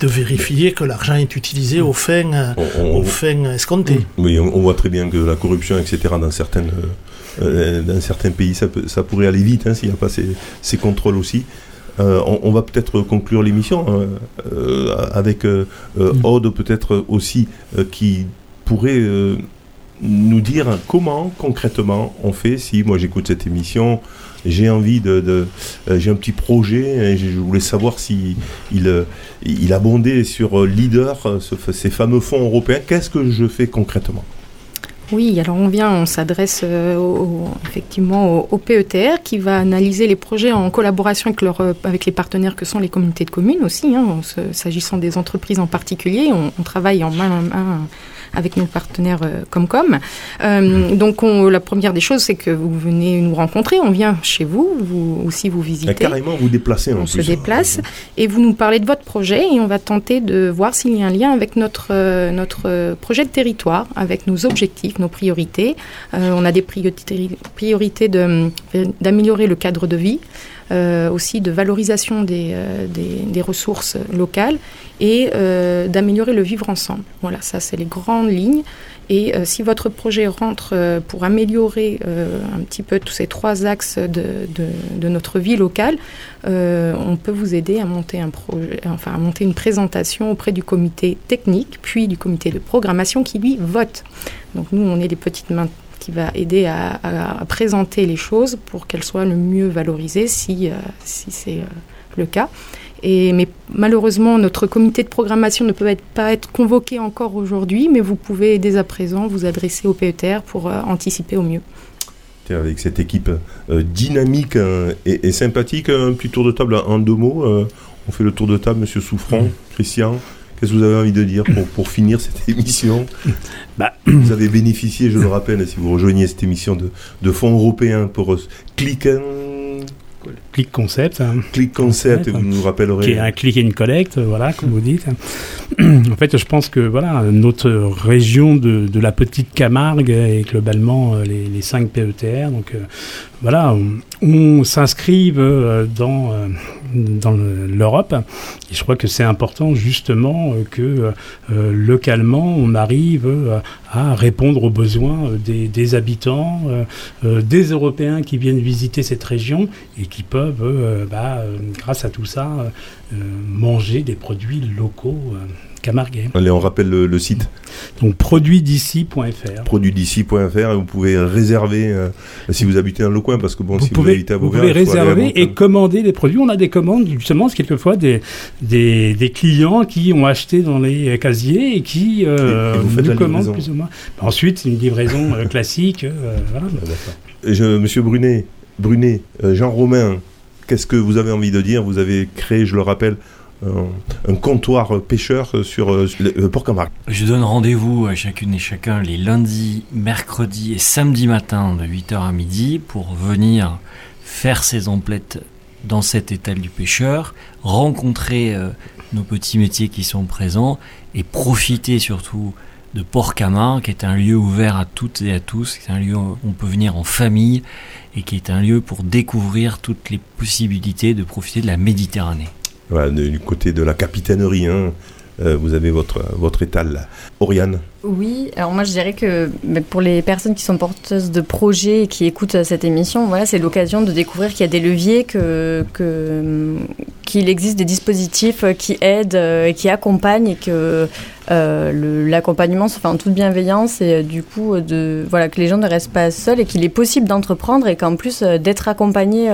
de vérifier que l'argent est utilisé aux fins, aux fins escomptées. Oui, on, voit très bien que la corruption, etc., dans, certaines, euh, dans certains pays, ça, ça pourrait aller vite hein, s'il n'y a pas ces, contrôles aussi. Euh, on, va peut-être conclure l'émission hein, euh, avec mm. Aude peut-être aussi qui pourrait nous dire comment concrètement on fait si moi j'écoute cette émission j'ai envie de, euh, j'ai un petit projet et je voulais savoir si il, euh, il abondait sur euh, Leader, ces fameux fonds européens. Qu'est-ce que je fais concrètement? Oui, alors on vient, on s'adresse effectivement au, PETR qui va analyser les projets en collaboration avec, leur, avec les partenaires que sont les communautés de communes aussi. Hein, S'agissant des entreprises en particulier, on, on travaille en main en main avec nos partenaires euh, Comcom. Euh, donc la première des choses, c'est que vous venez nous rencontrer, on vient chez vous, vous aussi vous visitez. carrément vous déplacez. On se déplace et vous nous parlez de votre et on va tenter de voir s'il y a un lien avec notre, euh, notre projet de territoire, avec nos objectifs, nos priorités. on a des priorités, d'améliorer le cadre de vie. Euh, aussi de valorisation des, euh, des, ressources locales et euh, d'améliorer le vivre ensemble. Voilà, ça c'est les grandes lignes. Et si votre projet rentre pour améliorer un petit peu tous ces trois axes de, notre vie locale, on peut vous aider à monter un projet, enfin à monter une présentation auprès du comité technique, puis du comité de programmation qui lui vote. Donc nous, on est les petites mains qui va aider à, présenter les choses pour qu'elles soient le mieux valorisées si, euh, si c'est euh, le cas. Et, mais malheureusement, notre comité de programmation ne peut être, pas être convoqué encore aujourd'hui, mais vous pouvez dès à présent vous adresser au PETR pour euh, anticiper au mieux. Avec cette équipe dynamique et, sympathique, un petit tour de table en deux mots. On fait le tour de table, Monsieur Souffrant, Christian. Qu'est-ce que vous avez envie de dire pour, pour finir cette émission? Bah. Vous avez bénéficié, je le rappelle, si vous rejoignez cette émission de, de fonds européens pour Click Click Concept. Hein. Click Concept, vous nous rappellerez. Qui est un click and collect, voilà, comme vous dites. en fait, je pense que voilà, notre région de, de la petite Camargue et globalement euh, les, les 5 PETR, donc euh, voilà, on, s'inscrive euh, dans, l'Europe. Et je crois que c'est important justement que localement, on arrive à répondre aux besoins des, des habitants, des Européens qui viennent visiter cette région et qui peuvent, bah, grâce à tout ça, manger des produits locaux Allez, on rappelle le, site. Donc produitd'ici.fr. Produitd'ici.fr, vous pouvez réserver euh, si vous habitez dans le coin, parce que bon, vous si pouvez, vous habitez à Beauvais, vous pouvez réserver et commander des produits. On a des commandes, justement, c'est quelquefois des, des, des, clients qui ont acheté dans les casiers et qui euh, nous commandent plus ou moins. Ensuite, une livraison euh, classique. Euh, voilà. Je, Monsieur Brunet, Brunet Jean Romain, qu'est-ce que vous avez envie de dire? Vous avez créé, je le rappelle, un, comptoir pêcheur sur euh, le Port-Camargue. Je donne rendez-vous à chacune et chacun les lundis, mercredis et samedis matin de 8h à midi pour venir faire ses emplettes dans cet étal du pêcheur, rencontrer euh, nos petits métiers qui sont présents et profiter surtout de Port-Camargue, qui est un lieu ouvert à toutes et à tous, qui est un lieu où on peut venir en famille et qui est un lieu pour découvrir toutes les possibilités de profiter de la Méditerranée du côté de la capitainerie. Hein. Euh, vous avez votre, votre étal là. Oriane Oui, alors moi je dirais que pour les personnes qui sont porteuses de projets et qui écoutent euh, cette émission, voilà, c'est l'occasion de découvrir qu'il y a des leviers, que, que, qu'il existe des dispositifs qui aident euh, et qui accompagnent et que euh, l'accompagnement se fait en toute bienveillance et euh, du coup de voilà que les gens ne restent pas seuls et qu'il est possible d'entreprendre et qu'en plus d'être accompagné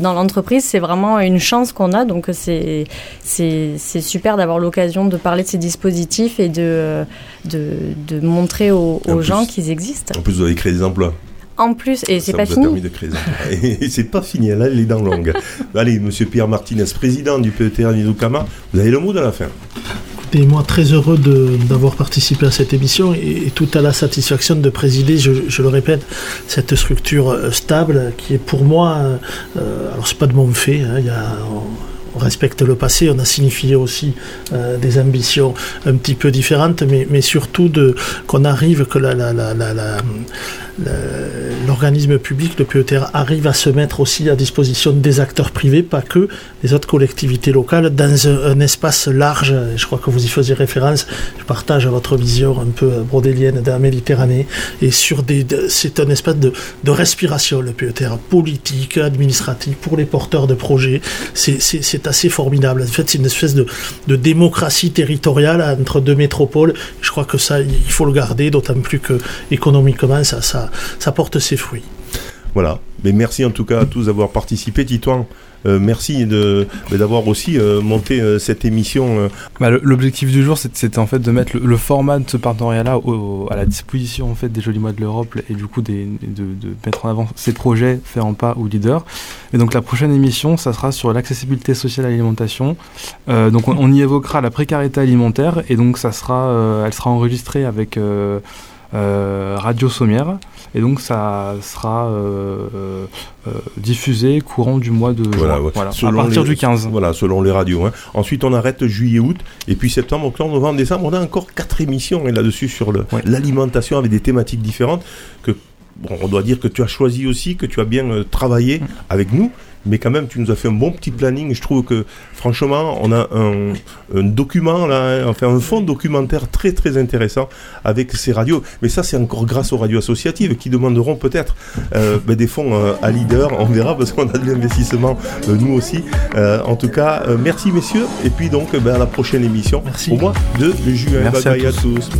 dans l'entreprise c'est vraiment une chance qu'on a donc c'est c'est super d'avoir l'occasion de parler de ces dispositifs et de de, de montrer aux, gens qu'ils existent. En plus vous avez créé des emplois. En plus, et c'est pas fini. et c'est pas fini, là, les dents longues. Allez, monsieur Pierre Martinez, président du PETR Nidukama, vous avez le mot de la fin. Écoutez, moi, très heureux d'avoir participé à cette émission et, tout à la satisfaction de présider, je, le répète, cette structure euh, stable qui est pour moi, euh, euh, alors c'est pas de mon fait, hein, y on respecte le passé, on a signifié aussi euh, des ambitions un petit peu différentes, mais, mais surtout qu'on arrive, que l'organisme public, le PETR, arrive à se mettre aussi à disposition des acteurs privés, pas que des autres collectivités locales, dans un, espace large. Je crois que vous y faisiez référence. Je partage votre vision un peu brodélienne de la Méditerranée. Et sur des, c'est un espace de, de respiration, le PETR, politique, administratif, pour les porteurs de projets. C'est assez formidable. En fait, c'est une espèce de, démocratie territoriale entre deux métropoles. Je crois que ça, il faut le garder, d'autant plus que économiquement, ça, ça, ça porte ses fruits. Voilà. Mais merci en tout cas à tous d'avoir participé. Titouan, euh, merci d'avoir aussi euh, monté euh, cette émission. Bah, l'objectif du jour, c'était en fait de mettre le, format de ce partenariat-là à la disposition en fait des jolis mois de l'Europe et du coup des, de, mettre en avant ces projets faits en pas ou leader. Et donc la prochaine émission, ça sera sur l'accessibilité sociale à l'alimentation. donc on, y évoquera la précarité alimentaire et donc ça sera, elle sera enregistrée avec Radio Sommière. Et donc ça sera euh, euh, euh, diffusé courant du mois de juin, voilà, à partir du 15. Voilà, selon les radios. Hein. Ensuite, on arrête juillet-août, et puis septembre, octobre, novembre, décembre, on a encore quatre émissions là-dessus sur l'alimentation avec des thématiques différentes que Bon, on doit dire que tu as choisi aussi, que tu as bien travaillé mm. avec nous, mais quand même, tu nous as fait un bon petit planning. Je trouve que, franchement, on a un, document, là, hein, enfin, un fond documentaire très, très intéressant avec ces radios. Mais ça, c'est encore grâce aux radios associatives qui demanderont peut-être euh, ben, des fonds euh, à leader. On verra parce qu'on a de l'investissement, euh, nous aussi. en tout cas, merci, messieurs. Et puis, donc, ben, à la prochaine émission, merci. au mois de juin. Merci bye à tous.